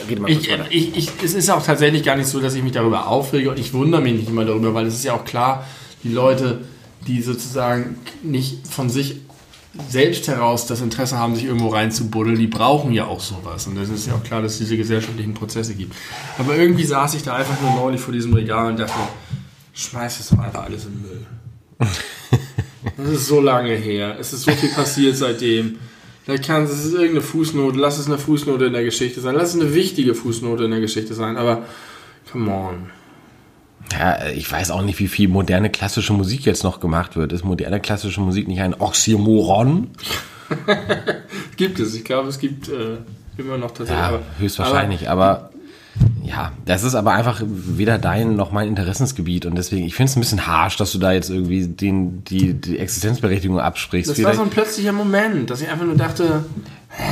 Rede mal Ich, ich, ich, es ist auch tatsächlich gar nicht so, dass ich mich darüber aufrege und ich wundere mich nicht immer darüber, weil es ist ja auch klar, die Leute, die sozusagen nicht von sich selbst heraus das Interesse haben, sich irgendwo reinzubuddeln, die brauchen ja auch sowas. Und das ist ja auch klar, dass es diese gesellschaftlichen Prozesse gibt. Aber irgendwie saß ich da einfach nur neulich vor diesem Regal und dachte, schmeiß es doch einfach alles in den Müll. Das ist so lange her. Es ist so viel passiert seitdem. Vielleicht kann es, es ist irgendeine Fußnote, lass es eine Fußnote in der Geschichte sein, lass es eine wichtige Fußnote in der Geschichte sein, aber come on. Ja, ich weiß auch nicht, wie viel moderne klassische Musik jetzt noch gemacht wird. Ist moderne klassische Musik nicht ein Oxymoron? Gibt es, ich glaube, es gibt äh, immer noch tatsächlich. Ja, aber- höchstwahrscheinlich. Aber, ja, das ist aber einfach weder dein noch mein Interessensgebiet. Und deswegen, ich finde es ein bisschen harsch, dass du da jetzt irgendwie den, die, die Existenzberechtigung absprichst. Das war Vielleicht- so ein plötzlicher Moment, dass ich einfach nur dachte, hä,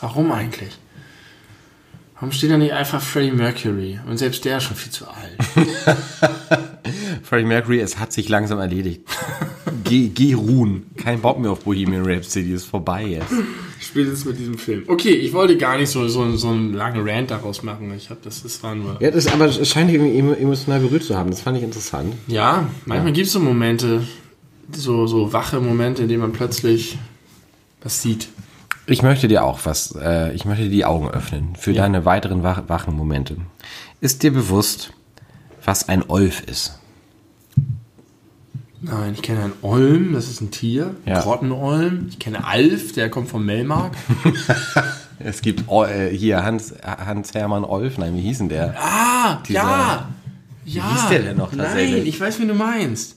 warum eigentlich? Warum steht da nicht einfach Freddie Mercury? Und selbst der ist schon viel zu alt. Freddie Mercury, es hat sich langsam erledigt. geh, geh ruhen. Kein Bock mehr auf Bohemian Rhapsody, ist vorbei jetzt. Spätestens mit diesem Film. Okay, ich wollte gar nicht so, so, so einen langen Rant daraus machen. Ich habe das, das war nur. Ja, das, aber es scheint irgendwie emo- emotional berührt zu haben. Das fand ich interessant. Ja, manchmal gibt es so Momente, so, so wache Momente, in denen man plötzlich was sieht. Ich möchte dir auch was, äh, ich möchte dir die Augen öffnen für deine weiteren wach wachen Momente. Ist dir bewusst, was ein Olf ist? Nein, ich kenne einen Olm, das ist ein Tier. Ja. Grottenolm. Ich kenne Alf, der kommt vom Melmark. Es gibt O- äh, hier Hans, Hans Hermann Olf, nein, wie hieß denn der? Ah, Dieser- ja. Ja. hieß der denn noch tatsächlich? Nein, ich weiß, wen du meinst.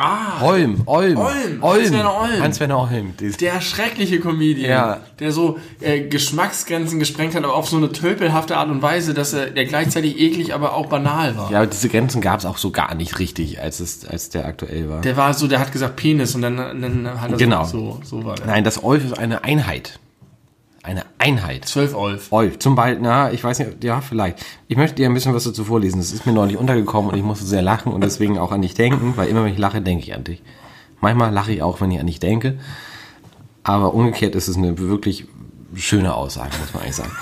Ah, Olm, Olm, Olm, Olm. Hans-Werner Olm. Hans-Werner Olm. Der schreckliche Comedian, Ja. der so äh, Geschmacksgrenzen gesprengt hat, aber auf so eine tölpelhafte Art und Weise, dass er der gleichzeitig eklig, aber auch banal war. Ja, aber diese Grenzen gab es auch so gar nicht richtig, als es, als der aktuell war. Der war so, der hat gesagt Penis und dann, dann hat er Genau. so, so, so war der. Nein, das Olf ist eine Einheit. Eine Einheit. Zwölf Olf. Olf, zum Beispiel, na, ich weiß nicht, ja, vielleicht. Ich möchte dir ein bisschen was dazu vorlesen. Das ist mir neulich untergekommen und ich musste sehr lachen und deswegen auch an dich denken, weil immer wenn ich lache, denke ich an dich. Manchmal lache ich auch, wenn ich an dich denke. Aber umgekehrt ist es eine wirklich schöne Aussage, muss man eigentlich sagen.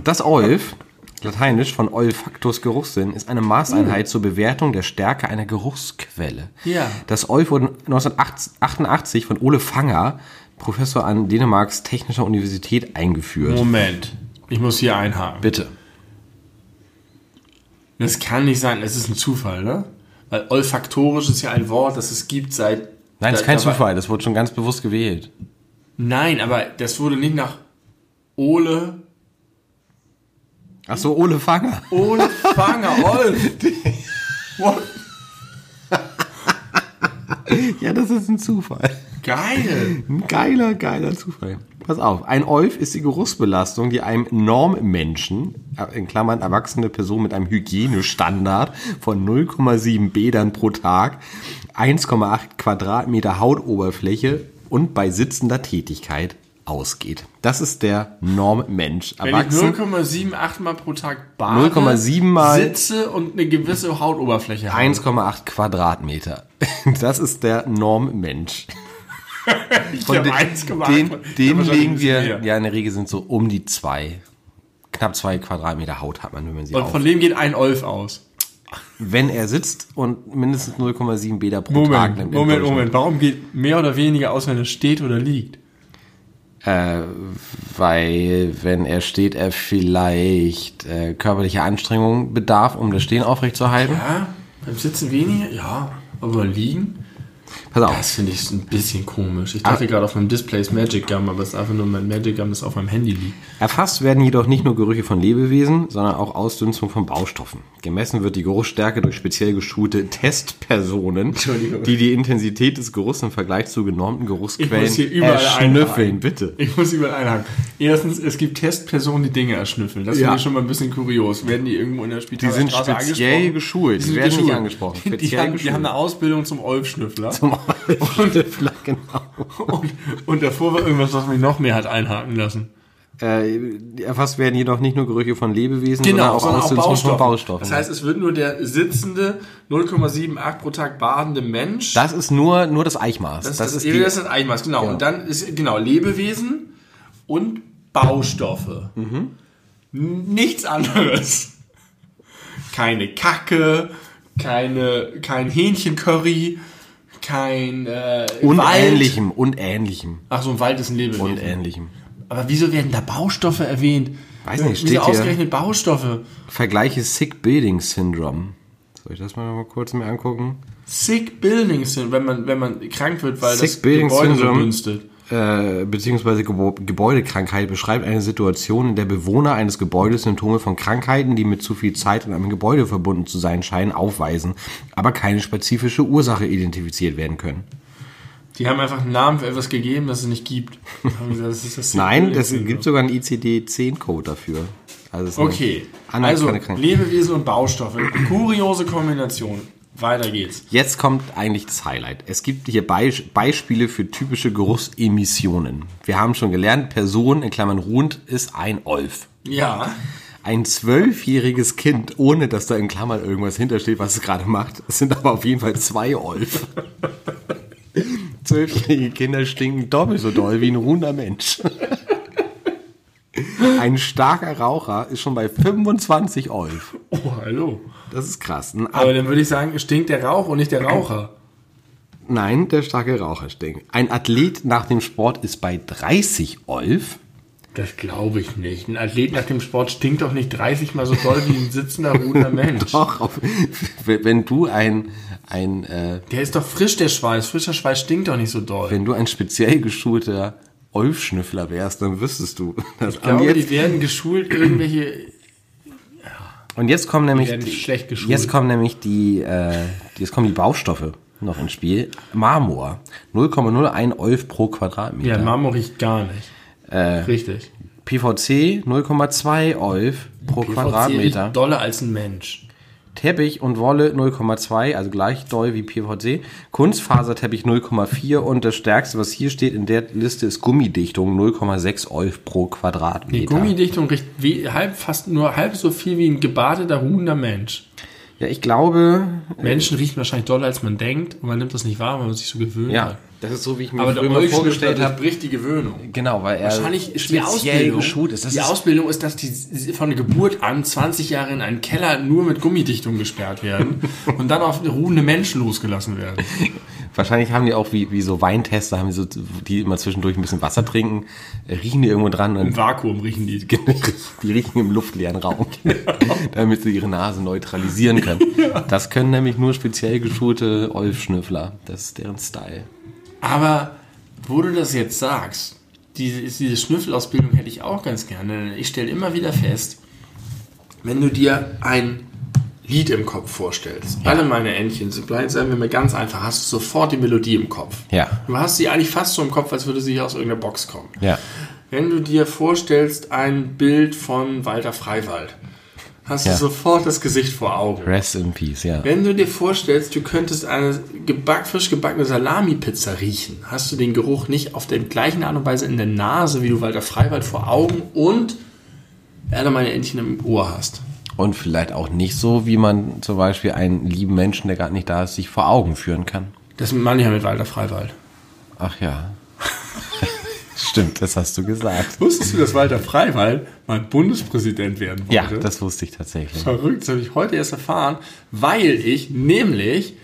Das Olf, lateinisch von olfactus Geruchssinn, ist eine Maßeinheit zur Bewertung der Stärke einer Geruchsquelle. Ja. Das Olf wurde 1988 von Ole Fanger, Professor an Dänemarks Technischer Universität, eingeführt. Moment, ich muss hier einhaken. Bitte. Das kann nicht sein, es ist ein Zufall, ne? Weil olfaktorisch ist ja ein Wort, das es gibt seit. Nein, das ist kein Zufall, das wurde schon ganz bewusst gewählt. Nein, aber das wurde nicht nach Ole. Ach so, Ole Fanger. Ole Fanger, Olf. What? Ja, das ist ein Zufall. Geil. Ein geiler, geiler Zufall. Pass auf, ein Olf ist die Geruchsbelastung, die einem Normmenschen, äh, in Klammern erwachsene Person mit einem Hygienestandard von 0,7 Bädern pro Tag, 1,8 Quadratmeter Hautoberfläche und bei sitzender Tätigkeit ausgeht. Das ist der Normmensch. Wenn ich Erwachsen 0,78 Mal pro Tag bade, 0,7 Mal- sitze und eine gewisse Hautoberfläche habe. 1,8 Quadratmeter. Das ist der Normmensch. Ich Von hab den, 1,8. den, Ja, den wahrscheinlich legen wir, mehr. ja, in der Regel sind so um die zwei, knapp zwei Quadratmeter Haut hat man, wenn man sie Und auf. von dem geht ein Olf aus. Wenn er sitzt und mindestens 0,7 Bäder pro Tag Moment, nimmt. im Moment. Moment. Warum geht mehr oder weniger aus, wenn er steht oder liegt? Äh, weil, wenn er steht, er vielleicht äh, körperliche Anstrengung bedarf, um das Stehen aufrechtzuerhalten. Ja, beim Sitzen weniger? Ja, aber liegen? Pass auf. Das finde ich ein bisschen komisch. Ich Ah. dachte gerade auf meinem Display ist Magic Gum, aber es ist einfach nur mein Magic Gum, das auf meinem Handy liegt. Erfasst werden jedoch nicht nur Gerüche von Lebewesen, sondern auch Ausdünstung von Baustoffen. Gemessen wird die Geruchsstärke durch speziell geschulte Testpersonen, die die Intensität des Geruchs im Vergleich zu genormten Geruchsquellen Ich muss hier überall erschnüffeln. einhaken. Bitte. Ich muss überall einhaken. Erstens, es gibt Testpersonen, die Dinge erschnüffeln. Das Ja. finde ich schon mal ein bisschen kurios. Werden die irgendwo in der Die Spitaler sind Straße speziell angesprochen? geschult. Die, sind werden nicht geschult. angesprochen. Die, die, Speziell haben, die haben eine Ausbildung zum Olfschnüffler. Zum Olfschnüffler, genau. Und, und davor war irgendwas, was mich noch mehr hat einhaken lassen. Äh, erfasst werden jedoch nicht nur Gerüche von Lebewesen, Genau, sondern sondern auch auch Ausdünstungen von Baustoffen. Baustoffen. Das heißt, es wird nur der sitzende 0,78 pro Tag badende Mensch. das ist nur, nur das Eichmaß. das, Das, das, ist die, das ist Eichmaß, genau. Und dann ist genau Lebewesen und Baustoffe. Mhm. Nichts anderes. Keine Kacke, keine, kein Hähnchencurry, kein äh, Wald. unähnlichem, unähnlichem, Ach so, ein Wald ist ein Lebewesen. unähnlichem. Aber wieso werden da Baustoffe erwähnt? Weiß nicht, Wieso steht ausgerechnet Baustoffe? Vergleiche Sick Building Syndrome. Soll ich das mal kurz mir angucken? Sick Buildings sind, wenn man, wenn man krank wird, weil Sick das Building Gebäude so Syndrome. dünstet. Äh, beziehungsweise Gebäudekrankheit beschreibt eine Situation, in der Bewohner eines Gebäudes Symptome von Krankheiten, die mit zu viel Zeit in einem Gebäude verbunden zu sein scheinen, aufweisen, aber keine spezifische Ursache identifiziert werden können. Die haben einfach einen Namen für etwas gegeben, das es nicht gibt. Das das Nein, es gibt sogar einen ICD-10-Code dafür. Also Okay, also. Lebewesen und Baustoffe. Kuriose Kombination. Weiter geht's. Jetzt kommt eigentlich das Highlight. Es gibt hier Beis Beispiele für typische Geruchsemissionen. Wir haben schon gelernt, Person in Klammern ruhend ist ein Olf. Ja. Ein zwölfjähriges Kind, ohne dass da in Klammern irgendwas hintersteht, was es gerade macht, es sind aber auf jeden Fall zwei Olf. Zwölfjährige Kinder stinken doppelt so doll wie ein ruhender Mensch. Ein starker Raucher ist schon bei 25 Olf. Oh, hallo. Das ist krass. Ein Aber dann würde ich sagen, stinkt der Rauch und nicht der Raucher. Nein, der starke Raucher stinkt. Ein Athlet nach dem Sport ist bei 30 Olf. Das glaube ich nicht. Ein Athlet nach dem Sport stinkt doch nicht 30 mal so doll wie ein sitzender, ruhender Mensch. Doch, auf, wenn du ein, ein, äh, Der ist doch frisch, der Schweiß. Frischer Schweiß stinkt doch nicht so doll. wenn du ein speziell geschulter Olfschnüffler wärst, dann wüsstest du. Das. Ich glaube, und, die jetzt, werden geschult, irgendwelche. und jetzt kommen nämlich, die, schlecht geschult. jetzt kommen nämlich die, äh, jetzt kommen die Baustoffe noch ins Spiel. Marmor. 0,01 Olf pro Quadratmeter. Ja, Marmor riecht gar nicht. Richtig. PVC 0,2 Olf pro PVC Quadratmeter. doller als ein Mensch. Teppich und Wolle 0,2, also gleich doll wie PVC. Kunstfaserteppich 0,4 und das stärkste, was hier steht in der Liste, ist Gummidichtung 0,6 Olf pro Die Quadratmeter. Gummidichtung riecht wie, halb, fast nur halb so viel wie ein gebadeter, ruhender Mensch. ja, ich glaube, Menschen riechen wahrscheinlich doller, als man denkt. Und man nimmt das nicht wahr, weil man sich so gewöhnt ja, hat. Das ist so, wie ich mir Aber früher vorgestellt habe. bricht die Gewöhnung. Genau, weil er Wahrscheinlich ist die speziell Ausbildung, geschult ist. Das die ist Ausbildung ist, dass die von der Geburt an 20 Jahre in einen Keller nur mit Gummidichtung gesperrt werden und dann auf ruhende Menschen losgelassen werden. wahrscheinlich haben die auch wie, wie so Weintester, haben die, so, die immer zwischendurch ein bisschen Wasser trinken, äh, riechen die irgendwo dran und Im Vakuum riechen die. Die riechen im luftleeren Raum, damit sie ihre Nase neutralisieren können. Das können nämlich nur speziell geschulte Olfschnüffler. Das ist deren Style. Aber wo du das jetzt sagst, diese, diese Schnüffelausbildung hätte ich auch ganz gerne. Ich stelle immer wieder fest, wenn du dir ein Lied im Kopf vorstellst, alle meine Entchen, bleiben, sagen wir mal ganz einfach, hast du sofort die Melodie im Kopf. Ja. Du hast sie eigentlich fast so im Kopf, als würde sie aus irgendeiner Box kommen. Ja. Wenn du dir vorstellst, ein Bild von Walter Freiwald, hast Ja. du sofort das Gesicht vor Augen. Rest in Peace, ja. Wenn du dir vorstellst, du könntest eine geback, frisch gebackene Salami-Pizza riechen, hast du den Geruch nicht auf der gleichen Art und Weise in der Nase, wie du Walter Freiwald vor Augen und alle meine Entchen im Ohr hast. Und vielleicht auch nicht so, wie man zum Beispiel einen lieben Menschen, der gerade nicht da ist, sich vor Augen führen kann. Das meine ich ja mit Walter Freiwald. Ach ja. Stimmt, das hast du gesagt. Wusstest du, dass Walter Freiwald mal Bundespräsident werden wollte? Ja, das wusste ich tatsächlich. Verrückt, das habe ich heute erst erfahren, weil ich nämlich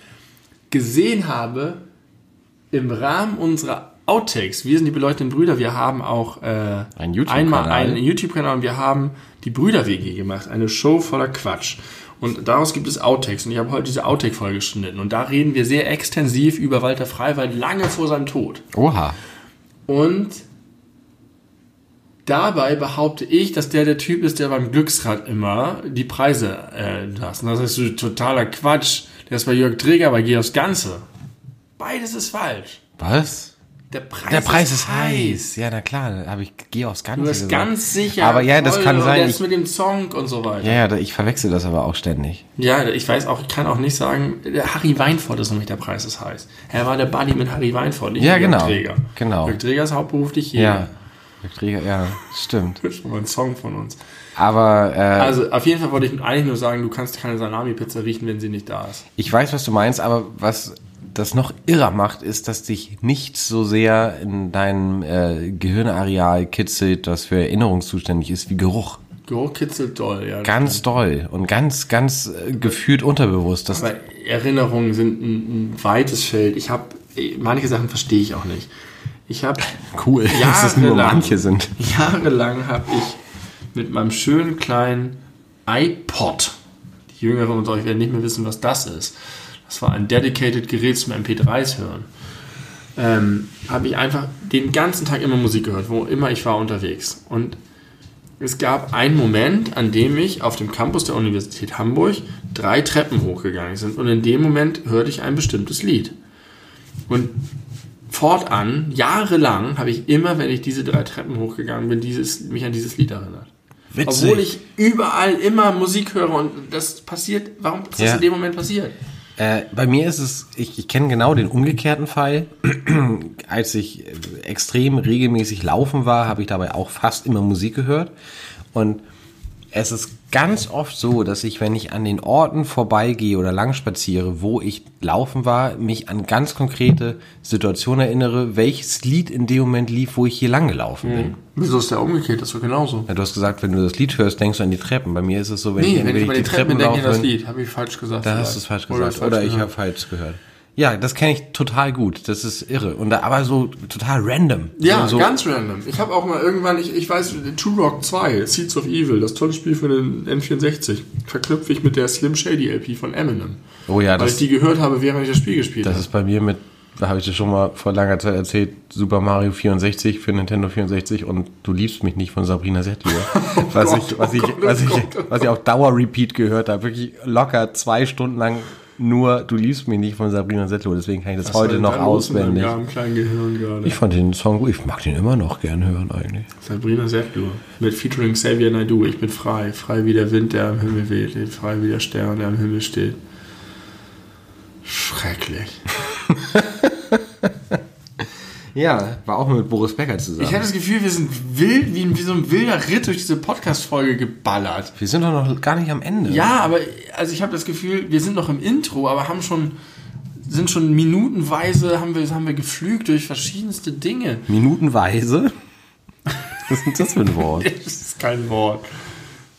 gesehen habe, im Rahmen unserer Outtakes, wir sind die beleuchteten Brüder, wir haben auch äh, Ein YouTube-Kanal. einmal einen YouTube-Kanal und wir haben die Brüder-WG gemacht, eine Show voller Quatsch. Und daraus gibt es Outtakes und ich habe heute diese Outtake-Folge geschnitten und da reden wir sehr extensiv über Walter Freiwald lange vor seinem Tod. Oha. Und dabei behaupte ich, dass der der Typ ist, der beim Glücksrad immer die Preise äh. Und Das ist so totaler Quatsch. Der ist bei Jörg Träger, bei aufs Ganze. Beides ist falsch. Was? Der Preis, Der Preis ist heiß. Ja, na klar, da habe ich gehe aufs Ganze. Du bist gesagt. ganz sicher. Aber ja, das kann sein. Ist mit dem Song und so weiter. ja, ja, ich verwechsel das aber auch ständig. Ja, ich weiß auch, ich kann auch nicht sagen, Harry Weinfurt ist nämlich der Preis ist heiß. Er war der Buddy mit Harry Weinfurt, nicht Ja, Jörg genau. Träger. Genau. Jörg Träger ist hauptberuflich hier. Ja. Träger, ja, stimmt. Das ist schon mal ein Song von uns. Aber äh, Also auf jeden Fall wollte ich eigentlich nur sagen, du kannst keine Salami-Pizza riechen, wenn sie nicht da ist. ich weiß, was du meinst, aber was das noch irrer macht, ist, dass dich nichts so sehr in deinem äh, Gehirnareal kitzelt, das für Erinnerung zuständig ist, wie Geruch. Geruch kitzelt doll, ja. Ganz doll und ganz, ganz äh, gefühlt unterbewusst. Das, Aber Erinnerungen sind ein, ein weites Feld. Ich habe manche Sachen verstehe ich auch nicht. Ich habe cool, dass es nur Jahrelang- manche sind. jahrelang habe ich mit meinem schönen kleinen iPod, die Jüngeren unter euch werden nicht mehr wissen, was das ist. Das war ein dedicated Gerät zum MP3s hören. Ähm, habe ich einfach den ganzen Tag immer Musik gehört, wo immer ich war unterwegs. Und es gab einen Moment, an dem ich auf dem Campus der Universität Hamburg drei Treppen hochgegangen sind. Und in dem Moment hörte ich ein bestimmtes Lied. Und fortan, jahrelang, habe ich immer, wenn ich diese drei Treppen hochgegangen bin, dieses, mich an dieses Lied erinnert. Witzig. Obwohl ich überall immer Musik höre und das passiert, warum ist das Ja. in dem Moment passiert? Äh, bei mir ist es, ich, ich kenne genau den umgekehrten Fall. Als ich äh, extrem regelmäßig laufen war, habe ich dabei auch fast immer Musik gehört. Und es ist ganz oft so, dass ich, wenn ich an den Orten vorbeigehe oder lang spaziere, wo ich laufen war, mich an ganz konkrete Situationen erinnere, welches Lied in dem Moment lief, wo ich hier lang gelaufen bin. Wieso ist der umgekehrt? Das doch genauso. Ja, du hast gesagt, wenn du das Lied hörst, denkst du an die Treppen. Bei mir ist es so, wenn Nee, ich, wenn ich bei den Treppen bin, denke ich an das laufe, Lied. Habe ich falsch gesagt. da hast du es falsch Oder gesagt. falsch Oder, ich habe falsch gehört. Ja, das kenne ich total gut. Das ist irre. Und da, aber so total random. Ja, so, ganz random. Ich habe auch mal irgendwann, ich, ich weiß, Turok 2, Seeds of Evil, das tolle Spiel für den N64, verknüpfe ich mit der Slim Shady LP von Eminem. Oh ja, weil das, ich die gehört habe, während ich das Spiel gespielt das habe. ist bei mir mit, da habe ich dir schon mal vor langer Zeit erzählt, Super Mario 64 für Nintendo 64 und Du liebst mich nicht von Sabrina Settler. was, ich, was, ich, Gott, oh was, ich, Gott. was ich auf Dauer-Repeat gehört habe. Wirklich locker zwei Stunden lang nur Du liebst mich nicht von Sabrina Settler. Deswegen kann ich das, heute noch auswendig. Ja, im kleinen Gehirn gerade. Ich fand den Song gut. Ich mag den immer noch gern hören eigentlich. Sabrina Settler mit featuring Xavier Naidoo. Ich bin frei, frei wie der Wind, der am Himmel weht, frei wie der Stern, der am Himmel steht. Schrecklich. Ja, war auch mit Boris Becker zusammen. Ich hatte das Gefühl, wir sind wild, wie, wie so ein wilder Ritt durch diese Podcast-Folge geballert. wir sind doch noch gar nicht am Ende. Ja, aber also ich habe das Gefühl, wir sind noch im Intro, aber haben schon sind schon minutenweise haben wir haben wir geflügt durch verschiedenste Dinge. Minutenweise? Was ist denn das für ein Wort? Das ist kein Wort.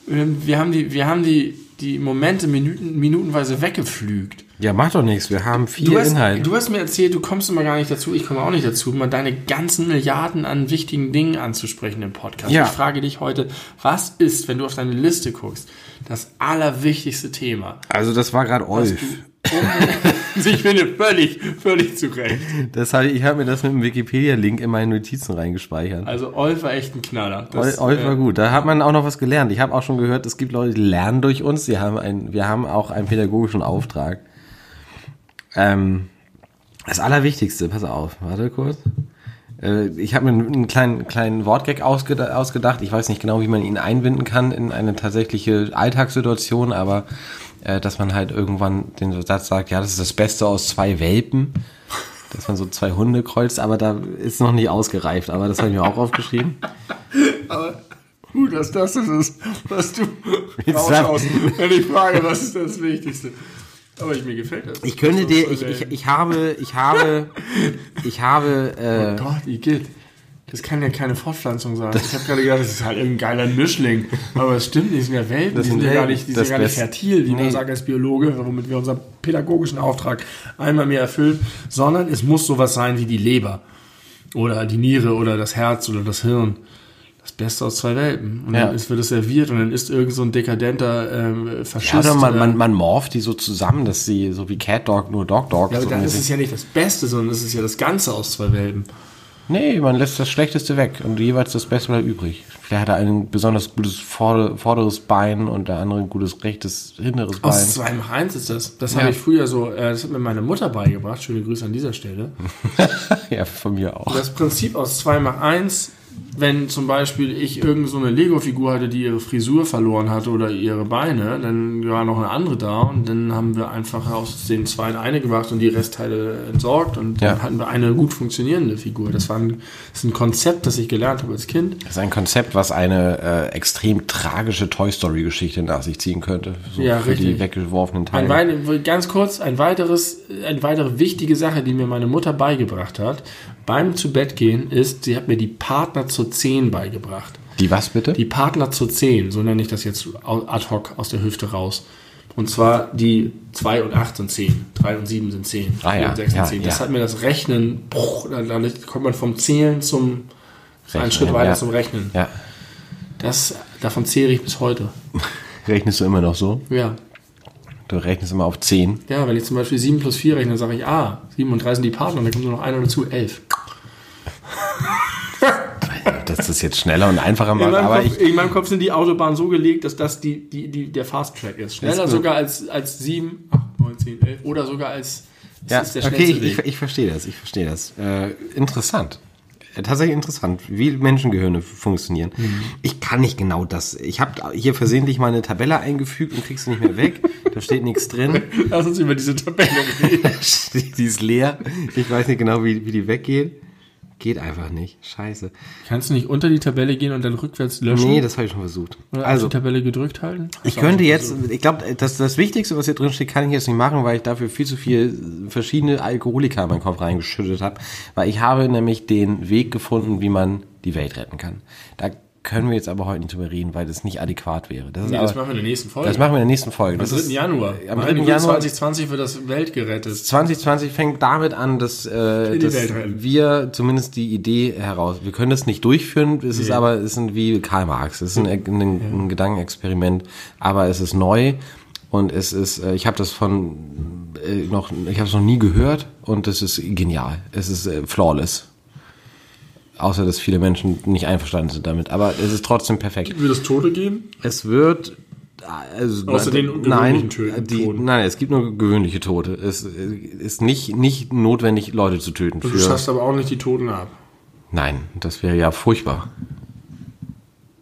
Wir haben- wir haben die wir haben die die Momente minuten, minutenweise weggeflügt. Ja, macht doch nichts. Wir haben viel Du hast, Inhalt. du hast mir erzählt, du kommst immer gar nicht dazu, ich komme auch nicht dazu, mal deine ganzen Milliarden an wichtigen Dingen anzusprechen im Podcast. Ja. Ich frage dich heute, was ist, wenn du auf deine Liste guckst, das allerwichtigste Thema? also das war gerade Olf. ich finde völlig, völlig zurecht. Das hatte, ich habe mir das mit dem Wikipedia-Link in meine Notizen reingespeichert. Also Olf war echt ein Knaller. Das, Olf war äh, gut. Da hat man auch noch was gelernt. Ich habe auch schon gehört, es gibt Leute, die lernen durch uns. Sie haben ein, wir haben auch einen pädagogischen Auftrag. Ähm, das Allerwichtigste, pass auf, warte kurz. Äh, Ich habe mir einen kleinen, kleinen Wortgag ausgeda ausgedacht. Ich weiß nicht genau, wie man ihn einbinden kann in eine tatsächliche Alltagssituation, aber äh, dass man halt irgendwann den Satz sagt, ja, das ist das Beste aus zwei Welpen. Dass man so zwei Hunde kreuzt, aber da ist noch nicht ausgereift. Aber das habe ich mir auch aufgeschrieben. Gut, dass das ist, was du rausschaust, wenn ich frage, was ist das Wichtigste. Aber ich, mir gefällt das. Ich könnte dir, ich, ich, ich habe, ich habe, ich habe, äh, Oh Gott, Igitt. Das kann ja keine Fortpflanzung sein. Ich habe gerade gedacht, das ist halt irgendein geiler Mischling. Aber es stimmt nicht, das sind ja Welpen. Das die sind ja gar nicht, die Das sind ja gar nicht fertil, wie Nee. man sagt als Biologe, womit wir unseren pädagogischen Auftrag einmal mehr erfüllen. Sondern es muss sowas sein wie die Leber. Oder die Niere oder das Herz oder das Hirn. Das Beste aus zwei Welpen. Und Ja. dann ist, wird es serviert und dann ist irgend so ein dekadenter ähm, ja, Faschist. oder man, man, man morpht die so zusammen, dass sie so wie Cat Dog nur Dog Dog. ja, aber so dann ist es ja nicht das Beste, sondern es ist ja das Ganze aus zwei Welpen. nee, man lässt das Schlechteste weg und jeweils das Beste bleibt übrig. Vielleicht hat er ein besonders gutes vorder- vorderes Bein und der andere ein gutes rechtes hinteres Bein. Aus 2 nach 1 ist das. Das Ja. habe ich früher so, äh, das hat mir meine Mutter beigebracht. Schöne Grüße an dieser Stelle. ja, von mir auch. Das Prinzip aus 2 nach 1 wenn zum Beispiel ich irgend so eine Lego-Figur hatte, die ihre Frisur verloren hatte oder ihre Beine, dann war noch eine andere da und dann haben wir einfach aus den zwei eine gemacht und die Restteile entsorgt und Ja. dann hatten wir eine gut funktionierende Figur. Das war ein, das ist ein Konzept, das ich gelernt habe als Kind. Das ist ein Konzept, was eine äh, extrem tragische Toy Story Geschichte nach sich ziehen könnte. So Ja, für die richtig. weggeworfenen Ein Teile. wei- ganz kurz, ein weiteres, eine weitere wichtige Sache, die mir meine Mutter beigebracht hat, beim zu Bett gehen, ist, sie hat mir die Partner zur 10 beigebracht. Die was bitte? Die Partner zur 10, so nenne ich das jetzt ad hoc aus der Hüfte raus. Und zwar die 2 und 8 sind 10, 3 und 7 sind 10, Ah, 4 ja, und 6 ja, sind 10. Das ja. hat mir das Rechnen, bruch, dann, dann kommt man vom Zählen zum einen Rechnen, Schritt weiter ja. zum Rechnen. ja. Das, davon zähle ich bis heute. Rechnest du immer noch so? Ja. Du rechnest immer auf 10. Ja, wenn ich zum Beispiel 7 plus 4 rechne, sage ich, ah, 7 und 3 sind die Partner, dann kommt nur noch einer dazu, 11. Das ist jetzt schneller und einfacher In macht, meinem, aber Kopf, ich, in meinem Kopf sind die Autobahnen so gelegt, dass das die, die, die, der Fast Track ist. Schneller Ist sogar als, als 7, 8, 9, 10, 11 oder sogar als das ja, ist der okay, schnellste ich, ich, Weg. ich verstehe das, ich verstehe das. Äh, interessant. Äh, Tatsächlich interessant, wie Menschengehirne funktionieren. Mhm. Ich kann nicht genau das. Ich habe hier versehentlich mal eine Tabelle eingefügt und kriegst sie nicht mehr weg. Da steht nichts drin. Lass uns über diese Tabelle reden. die ist leer. Ich weiß nicht genau, wie, wie die weggeht. Geht einfach nicht. Scheiße. Kannst du nicht unter die Tabelle gehen und dann rückwärts löschen? Nee, das habe ich schon versucht. Oder Also, auf die Tabelle gedrückt halten? ich könnte jetzt, ich glaube, das, das Wichtigste, was hier drin steht, kann ich jetzt nicht machen, weil ich dafür viel zu viel verschiedene Alkoholiker in meinen Kopf reingeschüttet habe. Weil ich habe nämlich den Weg gefunden, wie man die Welt retten kann. Da können wir jetzt aber heute nicht drüber reden, weil das nicht adäquat wäre. Das, ist Nee, aber, das machen wir in der nächsten Folge. das machen wir in der nächsten Folge. Am Das 3. ist Januar. Am Meine 3. Güte, Januar 2020 wird das Welt gerettet. 2020 fängt damit an, dass, äh, dass wir zumindest die Idee heraus. Wir können das nicht durchführen, es ist Nee. aber, es ist wie Karl Marx, es ist ein, ein, ein Gedankenexperiment, aber es ist neu und es ist, äh, ich habe das von äh, noch, ich habe es noch nie gehört und es ist genial. Es ist äh, flawless. Außer dass viele Menschen nicht einverstanden sind damit, aber es ist trotzdem perfekt. Wird es Tote geben? Es wird also, Außer den gewöhnlichen nein, Töten- die, Toten. nein, es gibt nur gewöhnliche Tote. Es ist nicht, nicht notwendig, Leute zu töten. Du schaffst aber auch nicht die Toten ab. nein, das wäre ja furchtbar.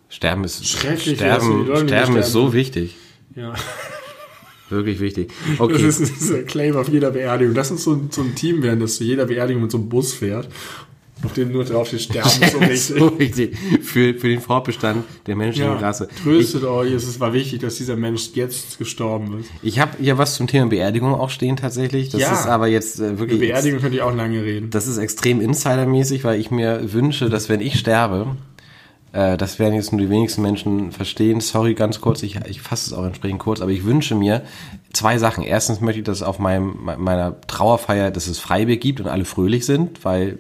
Sterben ist, Schrecklich sterben, Leute, sterben ist so wichtig. Ja. Wirklich wichtig. Das Okay. ist, das ist der Claim auf jeder Beerdigung. Das ist so, ein- so ein Team werden, das zu jeder Beerdigung mit so einem Bus fährt, auf dem nur drauf steht, sterben ist so wichtig. so wichtig. Für, für den Fortbestand der menschlichen Ja, Rasse. Ich, tröstet euch, es war wichtig, dass dieser Mensch jetzt gestorben ist. ich habe hier was zum Thema Beerdigung auch stehen tatsächlich. Das Ja. ist aber jetzt äh, Über wirklich. Beerdigung könnte ich auch lange reden. Das ist extrem insidermäßig, weil ich mir wünsche, dass wenn ich sterbe, äh, das werden jetzt nur die wenigsten Menschen verstehen. Sorry, ganz kurz, ich, ich fasse es auch entsprechend kurz, aber ich wünsche mir zwei Sachen. Erstens möchte ich, dass auf meinem, meiner Trauerfeier, dass es Freibier gibt und alle fröhlich sind, weil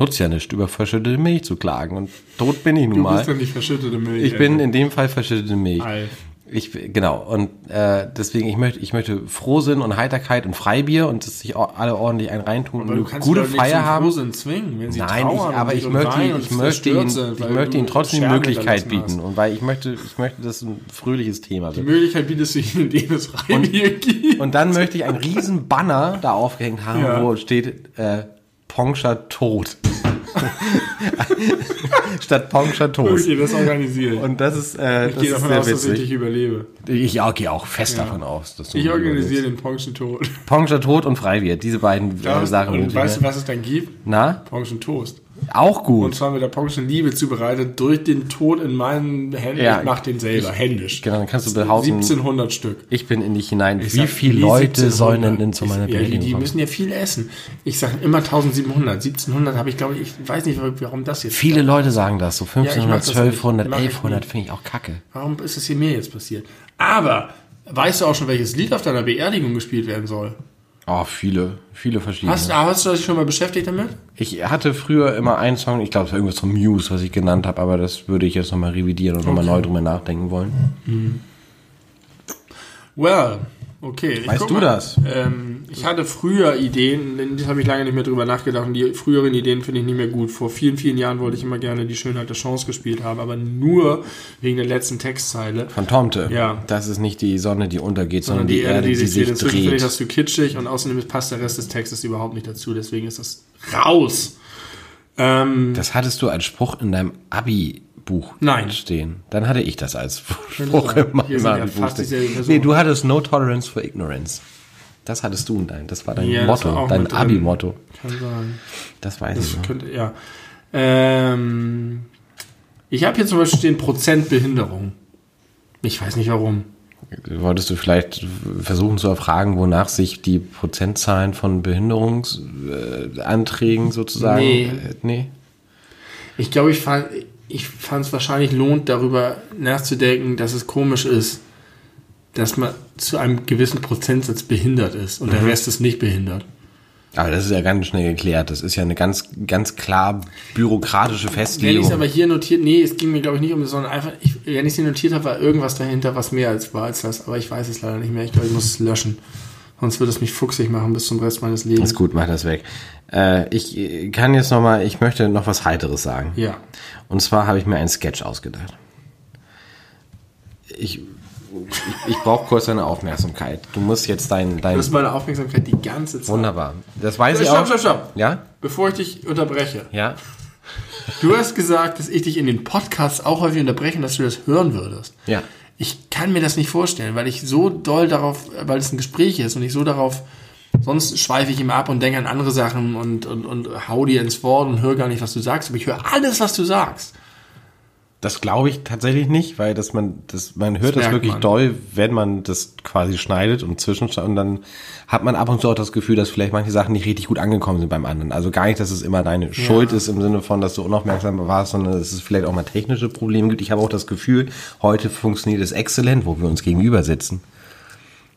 nutzt ja nicht, über verschüttete Milch zu klagen. Und tot bin ich nun Du mal. bist ja nicht verschüttete Milch. Ich bin in dem Fall verschüttete Milch. Alf. Ich, genau, und äh, deswegen, ich möchte, ich möchte Frohsinn und Heiterkeit und Freibier und dass sich alle ordentlich einen reintun und Aber du eine kannst gute die Feier haben. Frohsinn zwingen, wenn sie Nein, ich, aber und ich und möchte, und ich möchte, ihn, sind, ich möchte du ihnen trotzdem die Möglichkeit bieten. Und weil ich möchte, ich möchte, dass ein fröhliches Thema Die wird. Möglichkeit bietest du ihnen, indem es Freibier gibt. Und dann möchte ich einen riesen Banner da aufgehängt haben, Ja. wo steht äh, Pongscher tot. Statt Pongscher Toast. Okay, das organisieren. Und das ist, äh, ich das gehe ist davon sehr aus, dass ich witzig. dich überlebe. Ich ja, gehe auch fest davon aus, dass du Ich organisiere den Pongschen Tod. Pongscher tot und Freibier. Diese beiden äh, Sachen. und ich weißt du, was es dann gibt? Na? Pongschen Toast. Auch Und gut. zwar mit der Pongschen Liebe zubereitet durch den Tod in meinen Händen. Ja. ich mach den selber, händisch. Genau, dann kannst du behaupten, 1700 Stück. ich bin in dich hinein. Ich Wie viele Leute 1700. sollen denn, denn zu meiner ja, die, Beerdigung die kommen? müssen ja viel essen. Ich sage immer 1700. 1700 habe ich, glaube ich, ich weiß nicht, warum das jetzt. Viele Leute sagen das, so ich 1500, mag das nicht. 1200, Mach ich 1100 nicht. finde ich auch kacke. Warum ist es hier mir jetzt passiert? Aber weißt du auch schon, welches Lied auf deiner Beerdigung gespielt werden soll? Oh, viele, viele verschiedene. Hast, hast du dich schon mal beschäftigt damit? Ich hatte früher immer einen Song, ich glaube, es war irgendwas von Muse, was ich genannt habe, aber das würde ich jetzt nochmal revidieren und nochmal neu drüber nachdenken wollen. Well, okay. Ich Weißt du mal. das? Ähm, ich hatte früher Ideen, denn das habe ich lange nicht mehr drüber nachgedacht. Und die früheren Ideen finde ich nicht mehr gut. Vor vielen, vielen Jahren wollte ich immer gerne die Schönheit der Chance gespielt haben, aber nur wegen der letzten Textzeile. Phantomte. Ja. Das ist nicht die Sonne, die untergeht, Sondern sondern die, Erde, die, sich, Inzwischen finde ich dreht. das zu kitschig und außerdem passt der Rest des Textes überhaupt nicht dazu. Deswegen ist das raus. Ähm, Das hattest du als Spruch in deinem Abi-Buch Nein. stehen. Dann hatte ich das als Spruch in meinem Person. Nee, du hattest No Tolerance for Ignorance. Das hattest du in dein, das war dein Ja, Motto, dein. Abi-Motto. kann sein. Das weiß ich Das noch. könnte, ja. Ähm, ich habe hier zum Beispiel den Prozent Behinderung. Ich weiß nicht warum. Wolltest du vielleicht versuchen zu erfragen, wonach sich die Prozentzahlen von Behinderungsanträgen sozusagen. Nee. Äh, nee. Ich glaube, ich fand ich es wahrscheinlich lohnt, darüber nachzudenken, dass es komisch ist, dass man zu einem gewissen Prozentsatz behindert ist und der Rest ist nicht behindert. Aber das ist ja ganz schnell geklärt. Das ist ja eine ganz, ganz klar bürokratische Wenn ich Festlegung. es aber hier notiert, nee, es ging mir glaube ich nicht um das, sondern einfach, ich, wenn ich es hier notiert habe, war irgendwas dahinter, was mehr als war als das, aber ich weiß es leider nicht mehr. Ich glaube, ich muss es löschen. Sonst wird es mich fuchsig machen bis zum Rest meines Lebens. ist gut, mach das weg. Äh, ich äh, kann jetzt noch mal, ich möchte noch was Heiteres sagen. Ja. Und zwar habe ich mir einen Sketch ausgedacht. Ich, ich, ich brauche kurz deine Aufmerksamkeit. Du musst jetzt dein, dein Das ist meine Aufmerksamkeit die ganze Zeit. wunderbar. Das weiß ich Stopp, auch. stopp, stopp. Ja, Bevor ich dich unterbreche. ja. Du hast gesagt, dass ich dich in den Podcasts auch häufig unterbreche dass du das hören würdest. Ja. Ich kann mir das nicht vorstellen, weil ich so doll darauf, weil es ein Gespräch ist und ich so darauf, sonst schweife ich immer ab und denke an andere Sachen und, und, und hau dir ins Wort und höre gar nicht, was du sagst, aber ich höre alles, was du sagst. Das glaube ich tatsächlich nicht, weil das man, das, man hört das, merkt wirklich man. doll, wenn man das quasi schneidet und zwischenschneidet und dann hat man ab und zu auch das Gefühl, dass vielleicht manche Sachen nicht richtig gut angekommen sind beim anderen. Also gar nicht, dass es immer deine Schuld ist im Sinne von, dass du unaufmerksam warst, sondern dass es vielleicht auch mal technische Probleme gibt. Ich habe auch das Gefühl, heute funktioniert es exzellent, wo wir uns gegenüber sitzen.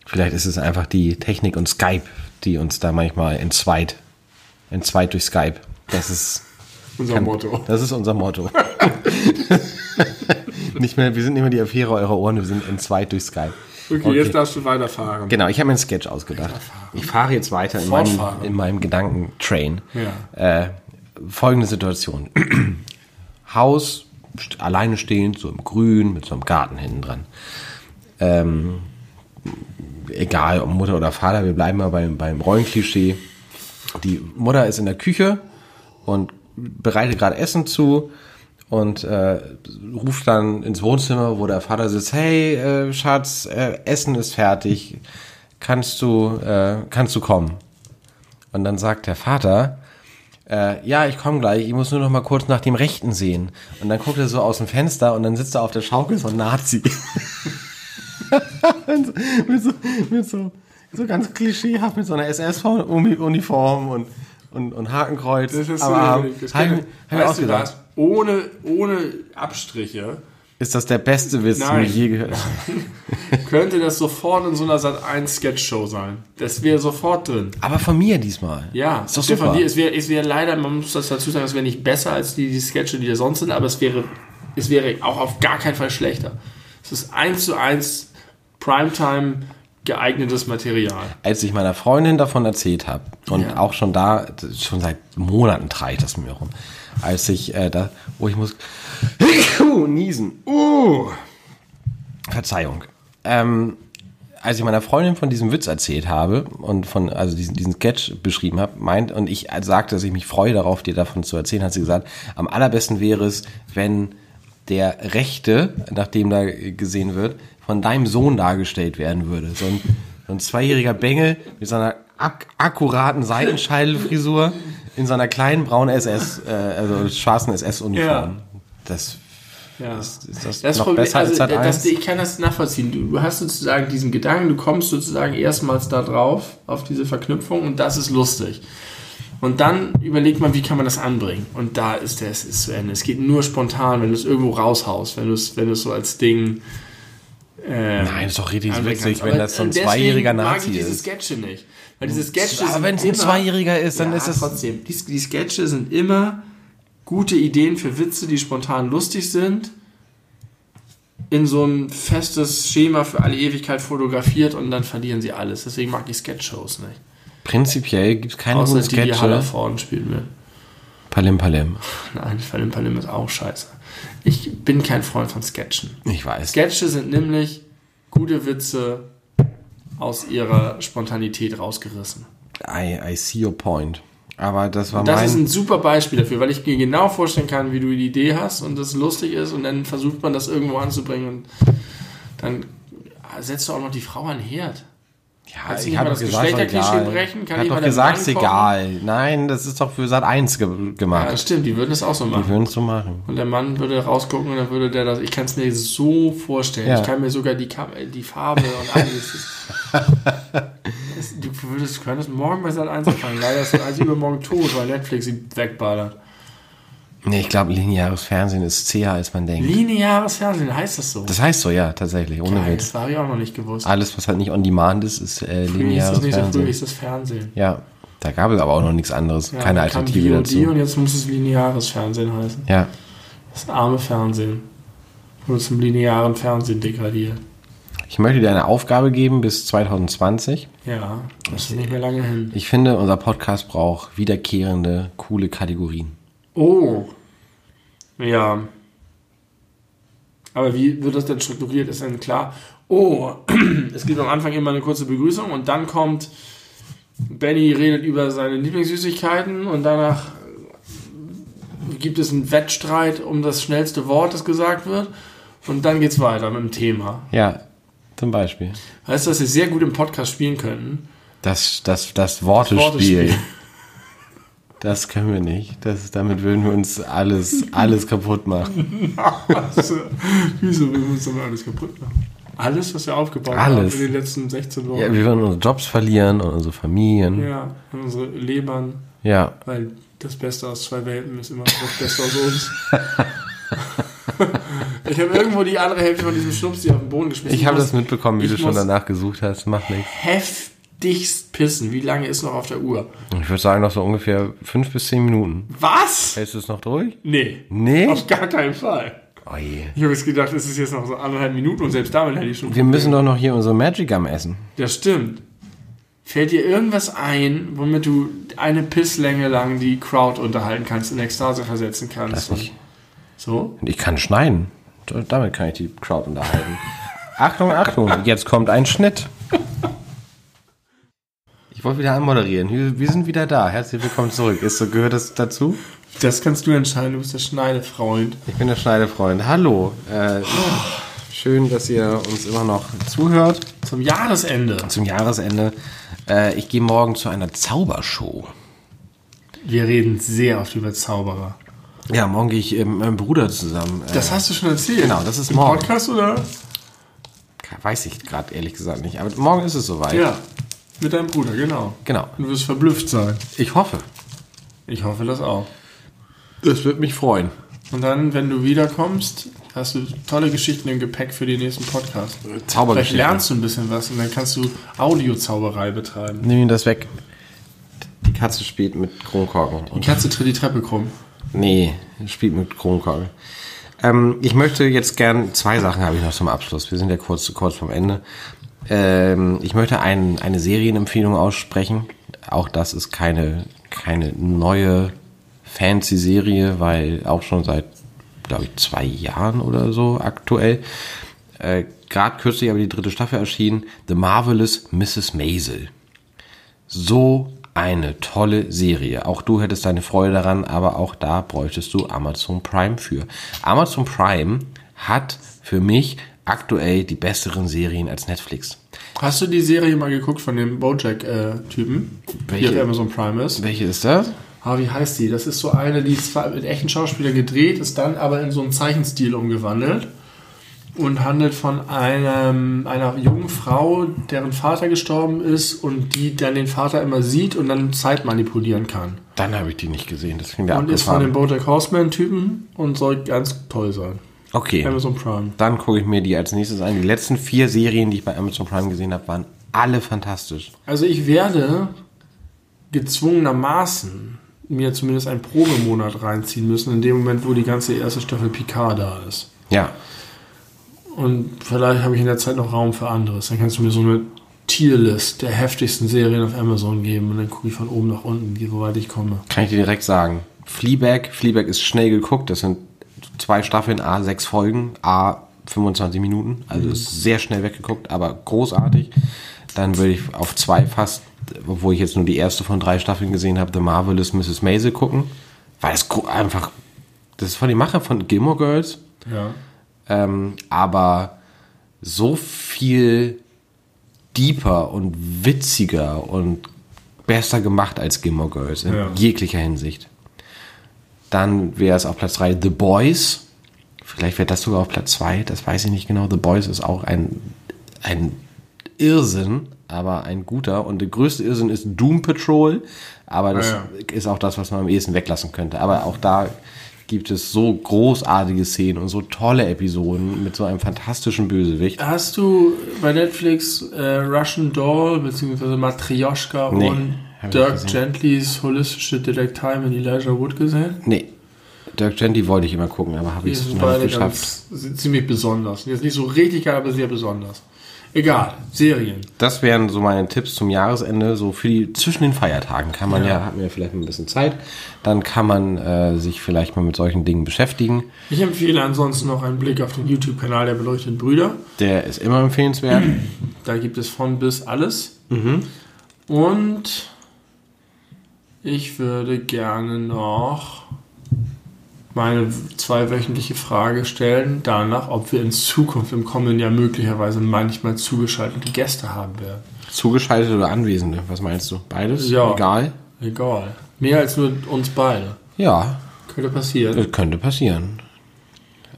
Vielleicht ist es einfach die Technik und Skype, die uns da manchmal entzweit, entzweit durch Skype. Das ist Unser kann- Motto. Das ist unser Motto. nicht mehr, wir sind nicht mehr die Affäre eurer Ohren, wir sind entzweit durch Skype. Okay, jetzt darfst du weiterfahren. Genau, ich habe mir einen Sketch ausgedacht. Ich fahre jetzt weiter in meinem, in meinem Gedankentrain. Ja. Äh, folgende Situation. Haus, alleine stehend, so im Grün, mit so einem Garten hinten dran. Ähm, egal, ob Mutter oder Vater, wir bleiben mal beim, beim Rollenklischee. Die Mutter ist in der Küche und bereitet gerade Essen zu und äh, ruft dann ins Wohnzimmer, wo der Vater sitzt, hey äh, Schatz, äh, Essen ist fertig, kannst du, äh, kannst du kommen? Und dann sagt der Vater, äh, ja, ich komme gleich, ich muss nur noch mal kurz nach dem Rechten sehen. Und dann guckt er so aus dem Fenster und dann sitzt er auf der Schaukel so ein Nazi. mit, so, mit so, so ganz klischeehaft, mit so einer SS-Uniform und, und, und Hakenkreuz. Das ist am so. Das Hab ich- könnte- hab ich weißt du ausgedacht. was? Ohne, ohne Abstriche Ist das der beste Witz, den ich je gehört habe? könnte das sofort in so einer Sat 1 Sketch-Show sein. Das wäre sofort drin. Aber von mir diesmal. Ja, ist doch super. Von dir, es wäre es wär leider, man muss das dazu sagen, es wäre nicht besser als die, die Sketche, die da sonst sind, aber es wäre, es wäre auch auf gar keinen Fall schlechter. Es ist eins zu eins Primetime geeignetes Material. als ich meiner Freundin davon erzählt habe und Ja. auch schon da, schon seit Monaten trage ich das mir rum, als ich äh, da, oh ich muss uh, niesen, uh, Verzeihung, ähm, als ich meiner Freundin von diesem Witz erzählt habe und von also diesen, diesen Sketch beschrieben habe, meint und ich sagte, dass ich mich freue darauf, dir davon zu erzählen, hat sie gesagt, am allerbesten wäre es, wenn der Rechte, nachdem da gesehen wird, von deinem Sohn dargestellt werden würde. So ein, so ein zweijähriger Bengel mit so einer ak akkuraten Seitenscheidelfrisur in so einer kleinen braunen SS, äh, also schwarzen SS-Uniform. Ja. Das Ja. ist, ist das, Das noch Problem, besser also, als das, 1? ich kann das nachvollziehen. Du, du hast sozusagen diesen Gedanken, du kommst sozusagen erstmals da drauf, auf diese Verknüpfung und das ist lustig. Und dann überlegt man, wie kann man das anbringen? Und da ist der, es ist zu Ende. Es geht nur spontan, wenn du es irgendwo raushaust, wenn du es, wenn du es so als Ding. Ähm, Nein, ist doch richtig witzig, wenn das so ein zweijähriger mag Nazi ich diese ist. Sketche nicht. Weil diese Sketche Aber wenn es ein Zweijähriger ist, dann ja, ist es. trotzdem. Die, die Sketche sind immer gute Ideen für Witze, die spontan lustig sind. In so ein festes Schema für alle Ewigkeit fotografiert und dann verlieren sie alles. Deswegen mag ich Sketch-Shows nicht. Prinzipiell gibt es keine Außer guten die, die Haller Sketche. vorne spielen will. Palim Palim. Nein, Palim Palim ist auch scheiße. Ich bin kein Freund von Sketchen. Ich weiß. Sketche sind nämlich gute Witze aus ihrer Spontanität rausgerissen. I, I see your point. Aber das war Das mein. ist ein super Beispiel dafür, weil ich mir genau vorstellen kann, wie du die Idee hast und das lustig ist und dann versucht man das irgendwo anzubringen und dann setzt du auch noch die Frau an den Herd. Ja, Kannst ich habe das gesagt, Geschlechterklischee egal. brechen? Kann ich habe doch gesagt, ist egal. Nein, das ist doch für Sat 1 ge gemacht. Ja, stimmt, die würden das auch so Die machen. würden es so machen. Und der Mann würde rausgucken und dann würde der das. Ich kann es mir so vorstellen. Ja. Ich kann mir sogar die, äh, die Farbe und alles. Das, du würdest, könntest morgen bei Sat 1 anfangen. Leider ist Sat 1 übermorgen tot, weil Netflix sie wegballert. Nee, ich glaube, lineares Fernsehen ist zäher, als man denkt. Lineares Fernsehen, heißt das so? Das heißt so, ja, tatsächlich, ohne Geil, Witz. das habe ich auch noch nicht gewusst. Alles, was halt nicht on demand ist, ist äh, hieß lineares das nicht so, früher Fernsehen. hieß das Fernsehen. Ja, da gab es aber auch noch nichts anderes. Ja, Keine kam Alternative VOD dazu. Und jetzt muss es lineares Fernsehen heißen. Ja, Das arme Fernsehen. Wurde zum linearen Fernsehen degradiert. ich möchte dir eine Aufgabe geben bis 2020. Ja, das ist nicht mehr lange hin. Ich finde, unser Podcast braucht wiederkehrende, coole Kategorien. Oh. Ja. Aber wie wird das denn strukturiert? Ist dann klar, oh, es gibt am Anfang immer eine kurze Begrüßung und dann kommt Benny redet über seine Lieblingssüßigkeiten und danach gibt es einen Wettstreit um das schnellste Wort, das gesagt wird. Und dann geht's weiter mit dem Thema. Ja, zum Beispiel. Weißt du, dass wir sehr gut im Podcast spielen könnten? Das, das, das Wortespiel. Wortespiel. Das können wir nicht. Das, damit würden wir uns alles, alles kaputt machen. Also, wieso will uns damit alles kaputt machen? Alles, was wir aufgebaut Alles. haben in den letzten 16 Wochen. Ja, wir würden unsere Jobs verlieren und unsere Familien. Ja, und unsere Lebern, Ja. weil das Beste aus zwei Welten ist immer das Beste aus uns. ich habe irgendwo die andere Hälfte von diesem Schnups die auf den Boden geschmissen. Ich habe das mitbekommen, wie ich du schon danach gesucht hast. Macht nichts. Heftigst pissen. Wie lange ist noch auf der Uhr? Ich würde sagen, noch so ungefähr fünf bis zehn Minuten. Was? Hältst du es noch durch? Nee. Nee? Auf gar keinen Fall. Oh. Ich habe jetzt gedacht, es ist jetzt noch so anderthalb Minuten und selbst damit hätte ich schon. Wir müssen doch noch hier unsere Magic Gum essen. Das stimmt. Fällt dir irgendwas ein, womit du eine Pisslänge lang die Crowd unterhalten kannst, in Ekstase versetzen kannst? Lass mich. So? Ich kann schneiden. Damit kann ich die Crowd unterhalten. Achtung, Achtung, jetzt kommt ein Schnitt. Ich wollte wieder anmoderieren. Wir, sind wieder da. Herzlich willkommen zurück. Ist so, gehört das dazu? Das kannst du entscheiden, du bist der Schneidefreund. Ich bin der Schneidefreund. Hallo. Äh, schön, dass ihr uns immer noch zuhört. Zum Jahresende. Zum Jahresende. Äh, ich gehe morgen zu einer Zaubershow. Wir reden sehr oft über Zauberer. Ja, morgen gehe ich mit meinem Bruder zusammen. Äh, Das hast du schon erzählt. Genau, das ist Im morgen. Podcast oder? weiß ich gerade ehrlich gesagt nicht. Aber morgen ist es soweit. Ja. Mit deinem Bruder, genau. Genau. Du wirst verblüfft sein. Ich hoffe. Ich hoffe das auch. Das wird mich freuen. Und dann, wenn du wiederkommst, hast du tolle Geschichten im Gepäck für den nächsten Podcast. Vielleicht Zaubergeschichte. lernst du ein bisschen was und dann kannst du Audiozauberei betreiben. Nimm ihm das weg. Die Katze spielt mit Kronkorken. Die Katze tritt die Treppe krumm. Nee, spielt mit Kronkorken. Ähm, ich möchte jetzt gern, zwei Sachen habe ich noch zum Abschluss. Wir sind ja kurz, kurz vom Ende. Ähm, ich möchte ein, eine Serienempfehlung aussprechen. Auch das ist keine, keine neue fancy Serie, weil auch schon seit, glaube ich, zwei Jahren oder so aktuell. Äh, Gerade kürzlich aber die dritte Staffel erschienen. The Marvelous Mrs. Maisel. So eine tolle Serie. Auch du hättest deine Freude daran, aber auch da bräuchtest du Amazon Prime für. Amazon Prime hat für mich aktuell die besseren Serien als Netflix. Hast du die Serie mal geguckt von dem Bojack-Typen, die Welche? auf Amazon Prime ist? Welche ist das? Ah, wie heißt die? Das ist so eine, die ist zwar mit echten Schauspielern gedreht, ist dann aber in so einen Zeichenstil umgewandelt und handelt von einem, einer jungen Frau, deren Vater gestorben ist und die dann den Vater immer sieht und dann Zeit manipulieren kann. Dann habe ich die nicht gesehen. Das klingt ja Und ist von dem abgefahren. Bojack Horseman-Typen und soll ganz toll sein. Okay, Amazon Prime. dann gucke ich mir die als nächstes an. Die letzten vier Serien, die ich bei Amazon Prime gesehen habe, waren alle fantastisch. Also ich werde gezwungenermaßen mir zumindest einen Probemonat reinziehen müssen, in dem Moment, wo die ganze erste Staffel Picard da ist. Ja, Und vielleicht habe ich in der Zeit noch Raum für anderes. Dann kannst du mir so eine Tierlist der heftigsten Serien auf Amazon geben und dann gucke ich von oben nach unten, wie weit ich komme. kann ich dir direkt sagen. Fleabag, Fleabag ist schnell geguckt. Das sind zwei Staffeln, A, sechs Folgen, A, 25 Minuten. Also ist sehr schnell weggeguckt, aber großartig. Dann würde ich auf zwei fast obwohl ich jetzt nur die erste von drei Staffeln gesehen habe, The Marvelous Mrs. Maisel gucken, weil es einfach, das ist von den Macher von Gilmore Girls, Ja. ähm, aber so viel deeper und witziger und besser gemacht als Gilmore Girls in Ja. jeglicher Hinsicht. Dann wäre es auf Platz 3 The Boys. Vielleicht wäre das sogar auf Platz 2, das weiß ich nicht genau. The Boys ist auch ein, ein Irrsinn, aber ein guter. Und der größte Irrsinn ist Doom Patrol, aber das Ah, ist auch das, was man am ehesten weglassen könnte. Aber auch da gibt es so großartige Szenen und so tolle Episoden mit so einem fantastischen Bösewicht. Hast du bei Netflix äh, Russian Doll bzw. Matryoshka Nee, und Dirk. Gentlys holistische Detektei mit Elijah Wood gesehen? Nee, Dirk Gently wollte ich immer gucken, aber habe ich es nicht geschafft. ganz, sind ziemlich besonders. Jetzt nicht so richtig geil, aber sehr besonders. Egal, Serien. Das wären so meine Tipps zum Jahresende, so für die zwischen den Feiertagen kann man ja, hat man ja vielleicht ein bisschen Zeit, dann kann man äh, sich vielleicht mal mit solchen Dingen beschäftigen. Ich empfehle ansonsten noch einen Blick auf den YouTube-Kanal der beleuchteten Brüder. Der ist immer empfehlenswert. Da gibt es von bis alles. Und ich würde gerne noch meine zweiwöchentliche Frage stellen, danach, ob wir in Zukunft im kommenden Jahr möglicherweise manchmal zugeschaltete Gäste haben werden. Zugeschaltete oder Anwesende, was meinst du? Beides? Ja. Egal? Egal. Mehr als nur uns beide. Ja, Könnte passieren. das könnte passieren.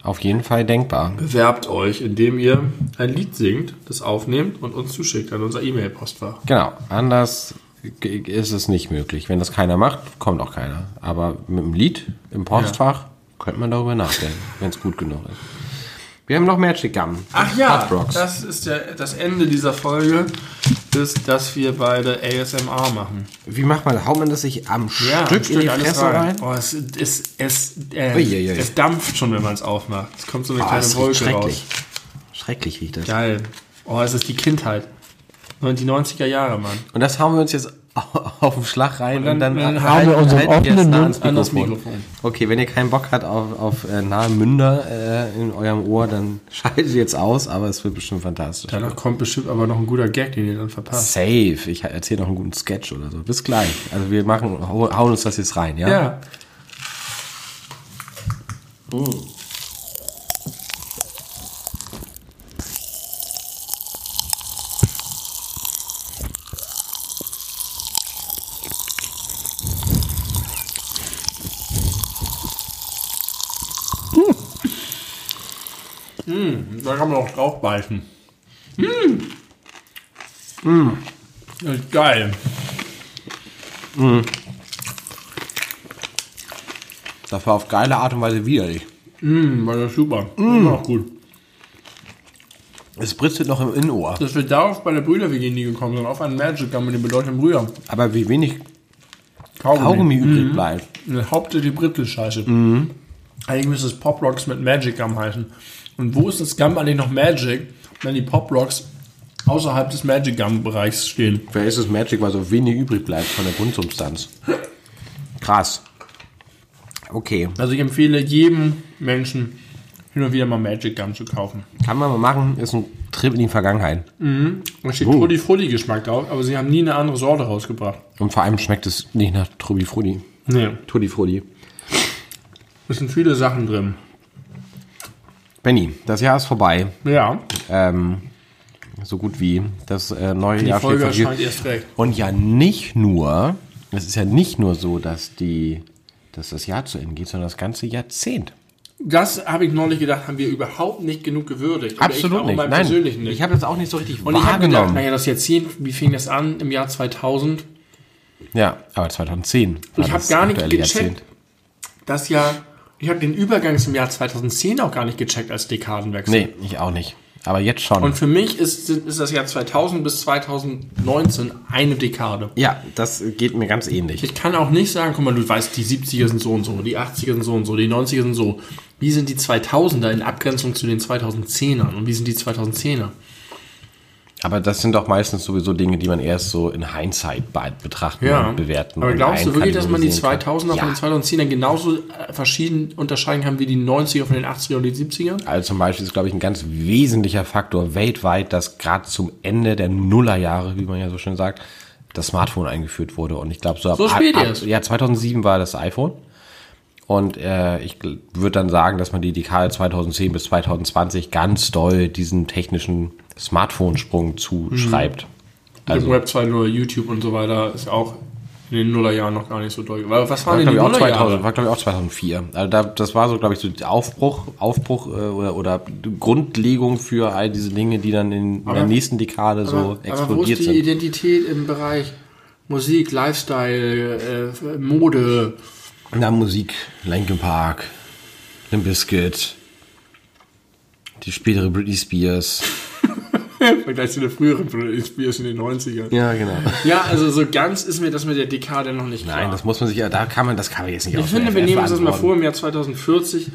Auf jeden Fall denkbar. Bewerbt euch, indem ihr ein Lied singt, das aufnehmt und uns zuschickt an unser E-Mail-Postfach. Genau, anders g- ist es nicht möglich. Wenn das keiner macht, kommt auch keiner. Aber mit dem Lied im Postfach könnte man darüber nachdenken, wenn es gut genug ist. Wir haben noch Magic Gum. Ach ja, das ist der, das Ende dieser Folge, ist, dass wir beide ASMR machen. Wie macht man, haut man das sich am ein Stück in die Fresse rein? Oh, es, es, es, äh, Uiuiui. es dampft schon, wenn man es aufmacht. Es kommt so eine Oh, kleine Wolke schrecklich. raus. Schrecklich riecht das. Geil. Oh, es ist die Kindheit. Und die 90er Jahre, Mann. Und das hauen wir uns jetzt auf den Schlag rein und dann, dann halten- haben wir unseren es offenen nah Mund an das Mikrofon. Okay, wenn ihr keinen Bock habt auf, auf äh, nahe Münder äh, in eurem Ohr, dann schaltet jetzt aus, aber es wird bestimmt fantastisch. Danach kommt bestimmt aber noch ein guter Gag, den ihr dann verpasst. Safe. Ich erzähle noch einen guten Sketch oder so. Bis gleich. Also wir machen, hau- hauen uns das jetzt rein, ja? Ja. Mm, da kann man auch drauf beißen. Mm. Das ist geil. Das war auf geile Art und Weise widerlich. Mm, war das super. Immer auch gut. Es britzelt noch im Innenohr. Dass wir darauf bei der Brüder-WG nie gekommen sind, auf einen Magic Gum mit den bedeutenden Brüdern. Aber wie wenig Kaugummi. Kaugummi übrig bleibt. Eine Hauptsächlich Britisch-Scheiße. Eigentlich müsste es Pop Rocks mit Magic Gum heißen. Und wo ist das Gum eigentlich noch Magic, wenn die Pop Rocks außerhalb des Magic Gum Bereichs stehen? Vielleicht ist es Magic, weil so wenig übrig bleibt von der Grundsubstanz. Krass. Okay. Also ich empfehle jedem Menschen hin und wieder mal Magic Gum zu kaufen. Kann man mal machen, ist ein Trip in die Vergangenheit. Da steht Tutti Frutti Geschmack drauf, aber sie haben nie eine andere Sorte rausgebracht. Und vor allem schmeckt es nicht nach Trubi Frudi. Nee, Tutti Frudi. es sind viele Sachen drin. Benny, das Jahr ist vorbei. Ja, Ähm, so gut wie. Das äh, neue die Jahr Folge steht vor erst recht. Und ja nicht nur, es ist ja nicht nur so, dass die, dass das Jahr zu Ende geht, sondern das ganze Jahrzehnt. Das habe ich neulich gedacht, haben wir überhaupt nicht genug gewürdigt. Ich Absolut auch nicht. Nein, persönlichen nicht. ich habe das auch nicht so richtig Und ich habe gedacht, wahrgenommen. naja, das Jahrzehnt, wie fing das an? Im Jahr 2000. ja, aber 2010. war Ich habe gar nicht gecheckt, das Jahr, ich habe den Übergang zum Jahr 2010 auch gar nicht gecheckt als Dekadenwechsel. Nee, ich auch nicht. Aber jetzt schon. Und für mich ist, ist das Jahr 2000 bis 2019 eine Dekade. ja, das geht mir ganz ähnlich. Ich kann auch nicht sagen, guck mal, du weißt, die 70er sind so und so, die 80er sind so und so, die 90er sind so. Wie sind die 2000er in Abgrenzung zu den 2010ern? Und wie sind die 2010er? Aber das sind doch meistens sowieso Dinge, die man erst so in Hindsight be- betrachten und bewerten. Aber glaubst du wirklich, dass man die einkategorisieren 2000er kann? von den 2010ern genauso äh, verschieden unterscheiden kann wie die 90er von den 80er und die 70er? Also zum Beispiel ist, glaube ich, ein ganz wesentlicher Faktor weltweit, dass gerade zum Ende der Nullerjahre, wie man ja so schön sagt, das Smartphone eingeführt wurde. Und ich glaube, so ab, So spät ab, erst? Ja, 2007 war das iPhone. Und äh, ich würde dann sagen, dass man die Dekade 2010 bis 2020 ganz doll diesen technischen Smartphone-Sprung zuschreibt. Also Web 2.0, YouTube und so weiter ist auch in den Nullerjahren noch gar nicht so. Weil Was waren War, denn die glaube ich, auch 2000, Nullerjahre? war, glaube ich, auch 2004. Also da, das war so, glaube ich, so der Aufbruch, Aufbruch äh, oder, oder Grundlegung für all diese Dinge, die dann in, in der nächsten Dekade so Aber, aber wo ist explodiert die sind. Identität im Bereich Musik, Lifestyle, äh, Mode? Na, Musik, Linkin Park, Limp Bizkit, die spätere Britney Spears. Vergleich zu der früheren Britney Spears in den 90ern. Ja, genau. Ja, also so ganz ist mir das mit der Dekade noch nicht klar. Nein, das muss man sich ja, da kann man, das kann man jetzt nicht ich finde, wir nehmen uns das mal vor, im Jahr 2040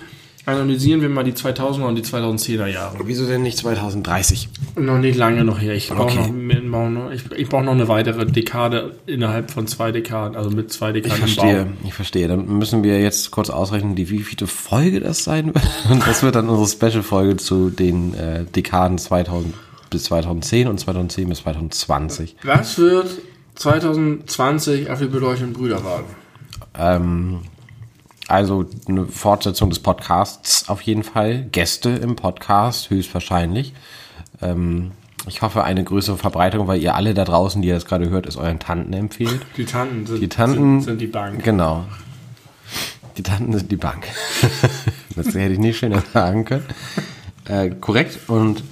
analysieren wir mal die 2000er und die 2010er Jahre. Wieso denn nicht 2030? Noch nicht lange noch her. Ich brauche Okay. noch, mehr- brauch noch, ich, ich brauch noch eine weitere Dekade innerhalb von zwei Dekaden, also mit zwei Ich Dekaden im verstehe, Bau. ich verstehe. Dann müssen wir jetzt kurz ausrechnen, die wievielte Folge das sein wird. Und das wird dann unsere Special-Folge zu den äh, Dekaden 2000 bis 2010 und 2010 bis 2020. Was wird 2020 auf die beleuchteten Brüder warten? Ähm, also eine Fortsetzung des Podcasts auf jeden Fall. Gäste im Podcast höchstwahrscheinlich. Ähm, ich hoffe eine größere Verbreitung, weil ihr alle da draußen, die ihr das gerade hört, es euren Tanten empfehlt. Die Tanten sind Die Tanten sind, sind die Bank. Genau. Die Tanten sind die Bank. das hätte ich nicht schöner sagen können. Äh, korrekt und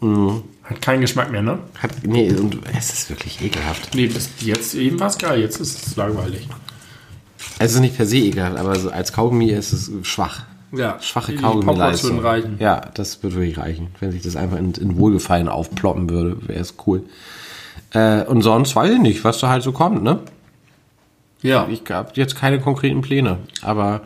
mh, Hat keinen Geschmack mehr, ne? hat nee und es ist wirklich ekelhaft. Nee, bis jetzt eben war es geil, jetzt ist es langweilig. Es ist nicht per se ekelhaft, aber so als Kaugummi ist es schwach. Ja, Schwache Kaugummi-Leistung. Popcorns würden reichen. Ja, das würde wirklich reichen. Wenn sich das einfach in, in Wohlgefallen aufploppen würde, wäre es cool. Äh, und sonst weiß ich nicht, was da halt so kommt, ne? Ja, Ich habe jetzt keine konkreten Pläne, aber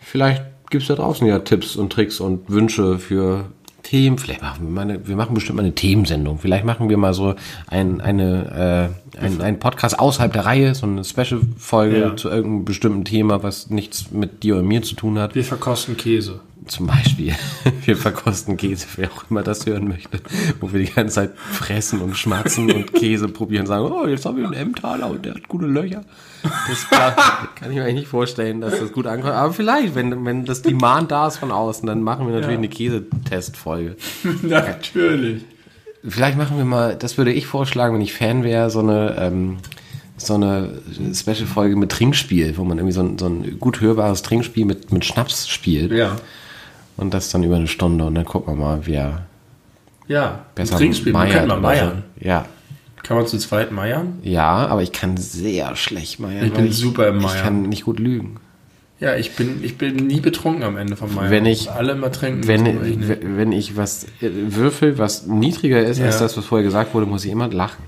vielleicht gibt es da draußen ja Tipps und Tricks und Wünsche für Themen. Vielleicht machen wir, mal eine, wir machen bestimmt mal eine Themensendung. Vielleicht machen wir mal so ein, eine, äh, ein, ein Podcast außerhalb der Reihe, so eine Special-Folge Ja. zu irgendeinem bestimmten Thema, was nichts mit dir oder mir zu tun hat. wir verkosten Käse. Zum Beispiel, wir verkosten Käse, wer auch immer das hören möchte, wo wir die ganze Zeit fressen und schmatzen und Käse probieren und sagen, oh, jetzt haben wir einen Emmentaler und der hat gute Löcher. Das glaub- kann ich mir eigentlich nicht vorstellen, dass das gut ankommt. Aber vielleicht, wenn, wenn das Demand da ist von außen, dann machen wir natürlich Ja. eine Käsetestfolge. Natürlich. Vielleicht machen wir mal, das würde ich vorschlagen, wenn ich Fan wäre, so eine, ähm, so eine Special-Folge mit Trinkspiel, wo man irgendwie so ein, so ein gut hörbares Trinkspiel mit, mit Schnaps spielt. Ja. Und das dann über eine Stunde und dann gucken wir mal, wer Ja, besser Trinkspiel, man meiert könnte mal oder so. meiern. Ja. Kann man zu zweit meiern? Ja, aber ich kann sehr schlecht meiern. Ich bin super im Ich Meiern. kann nicht gut lügen. Ja, ich bin, ich bin nie betrunken am Ende vom Meiern. Wenn ich- Alle immer trinken. Wenn, ich wenn ich was äh, würfel, was niedriger ist als Ja. das, was vorher gesagt wurde, muss ich immer lachen.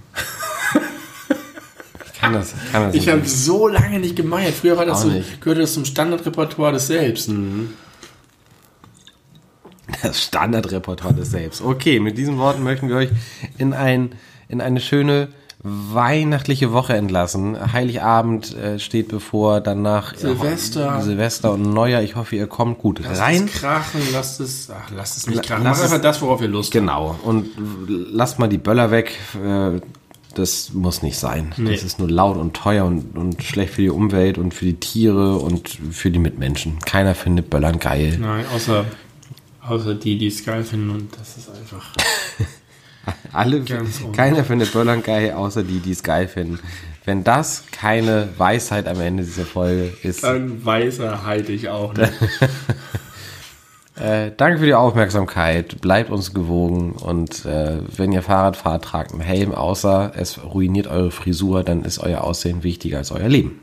ich kann das, ich kann das Ich habe so lange nicht gemeiert. Früher war das so, gehörte das zum Standardrepertoire des Selbst. Das Standardrepertoire des Selbst. Okay, mit diesen Worten möchten wir euch in, ein, in eine schöne weihnachtliche Woche entlassen. Heiligabend äh, steht bevor, danach äh, Silvester. Silvester und Neujahr. Ich hoffe, ihr kommt gut rein. Lasst es krachen, lasst es, ach, lasst es nicht krachen. lass Mach es- einfach das, worauf ihr Lust habt. Genau. Und lasst mal die Böller weg. Äh, Das muss nicht sein. Nee. Das ist nur laut und teuer und, und schlecht für die Umwelt und für die Tiere und für die Mitmenschen. Keiner findet Böllern geil. Nein, außer, außer die, die es geil finden und das ist einfach. Alle, keiner findet Böllern geil, außer die, die es geil finden. Wenn das keine Weisheit am Ende dieser Folge ist, weißer halte ich auch nicht. äh, danke für die Aufmerksamkeit. Bleibt uns gewogen und äh, wenn ihr Fahrrad fahrt, tragt einen Helm, außer es ruiniert eure Frisur, dann ist euer Aussehen wichtiger als euer Leben.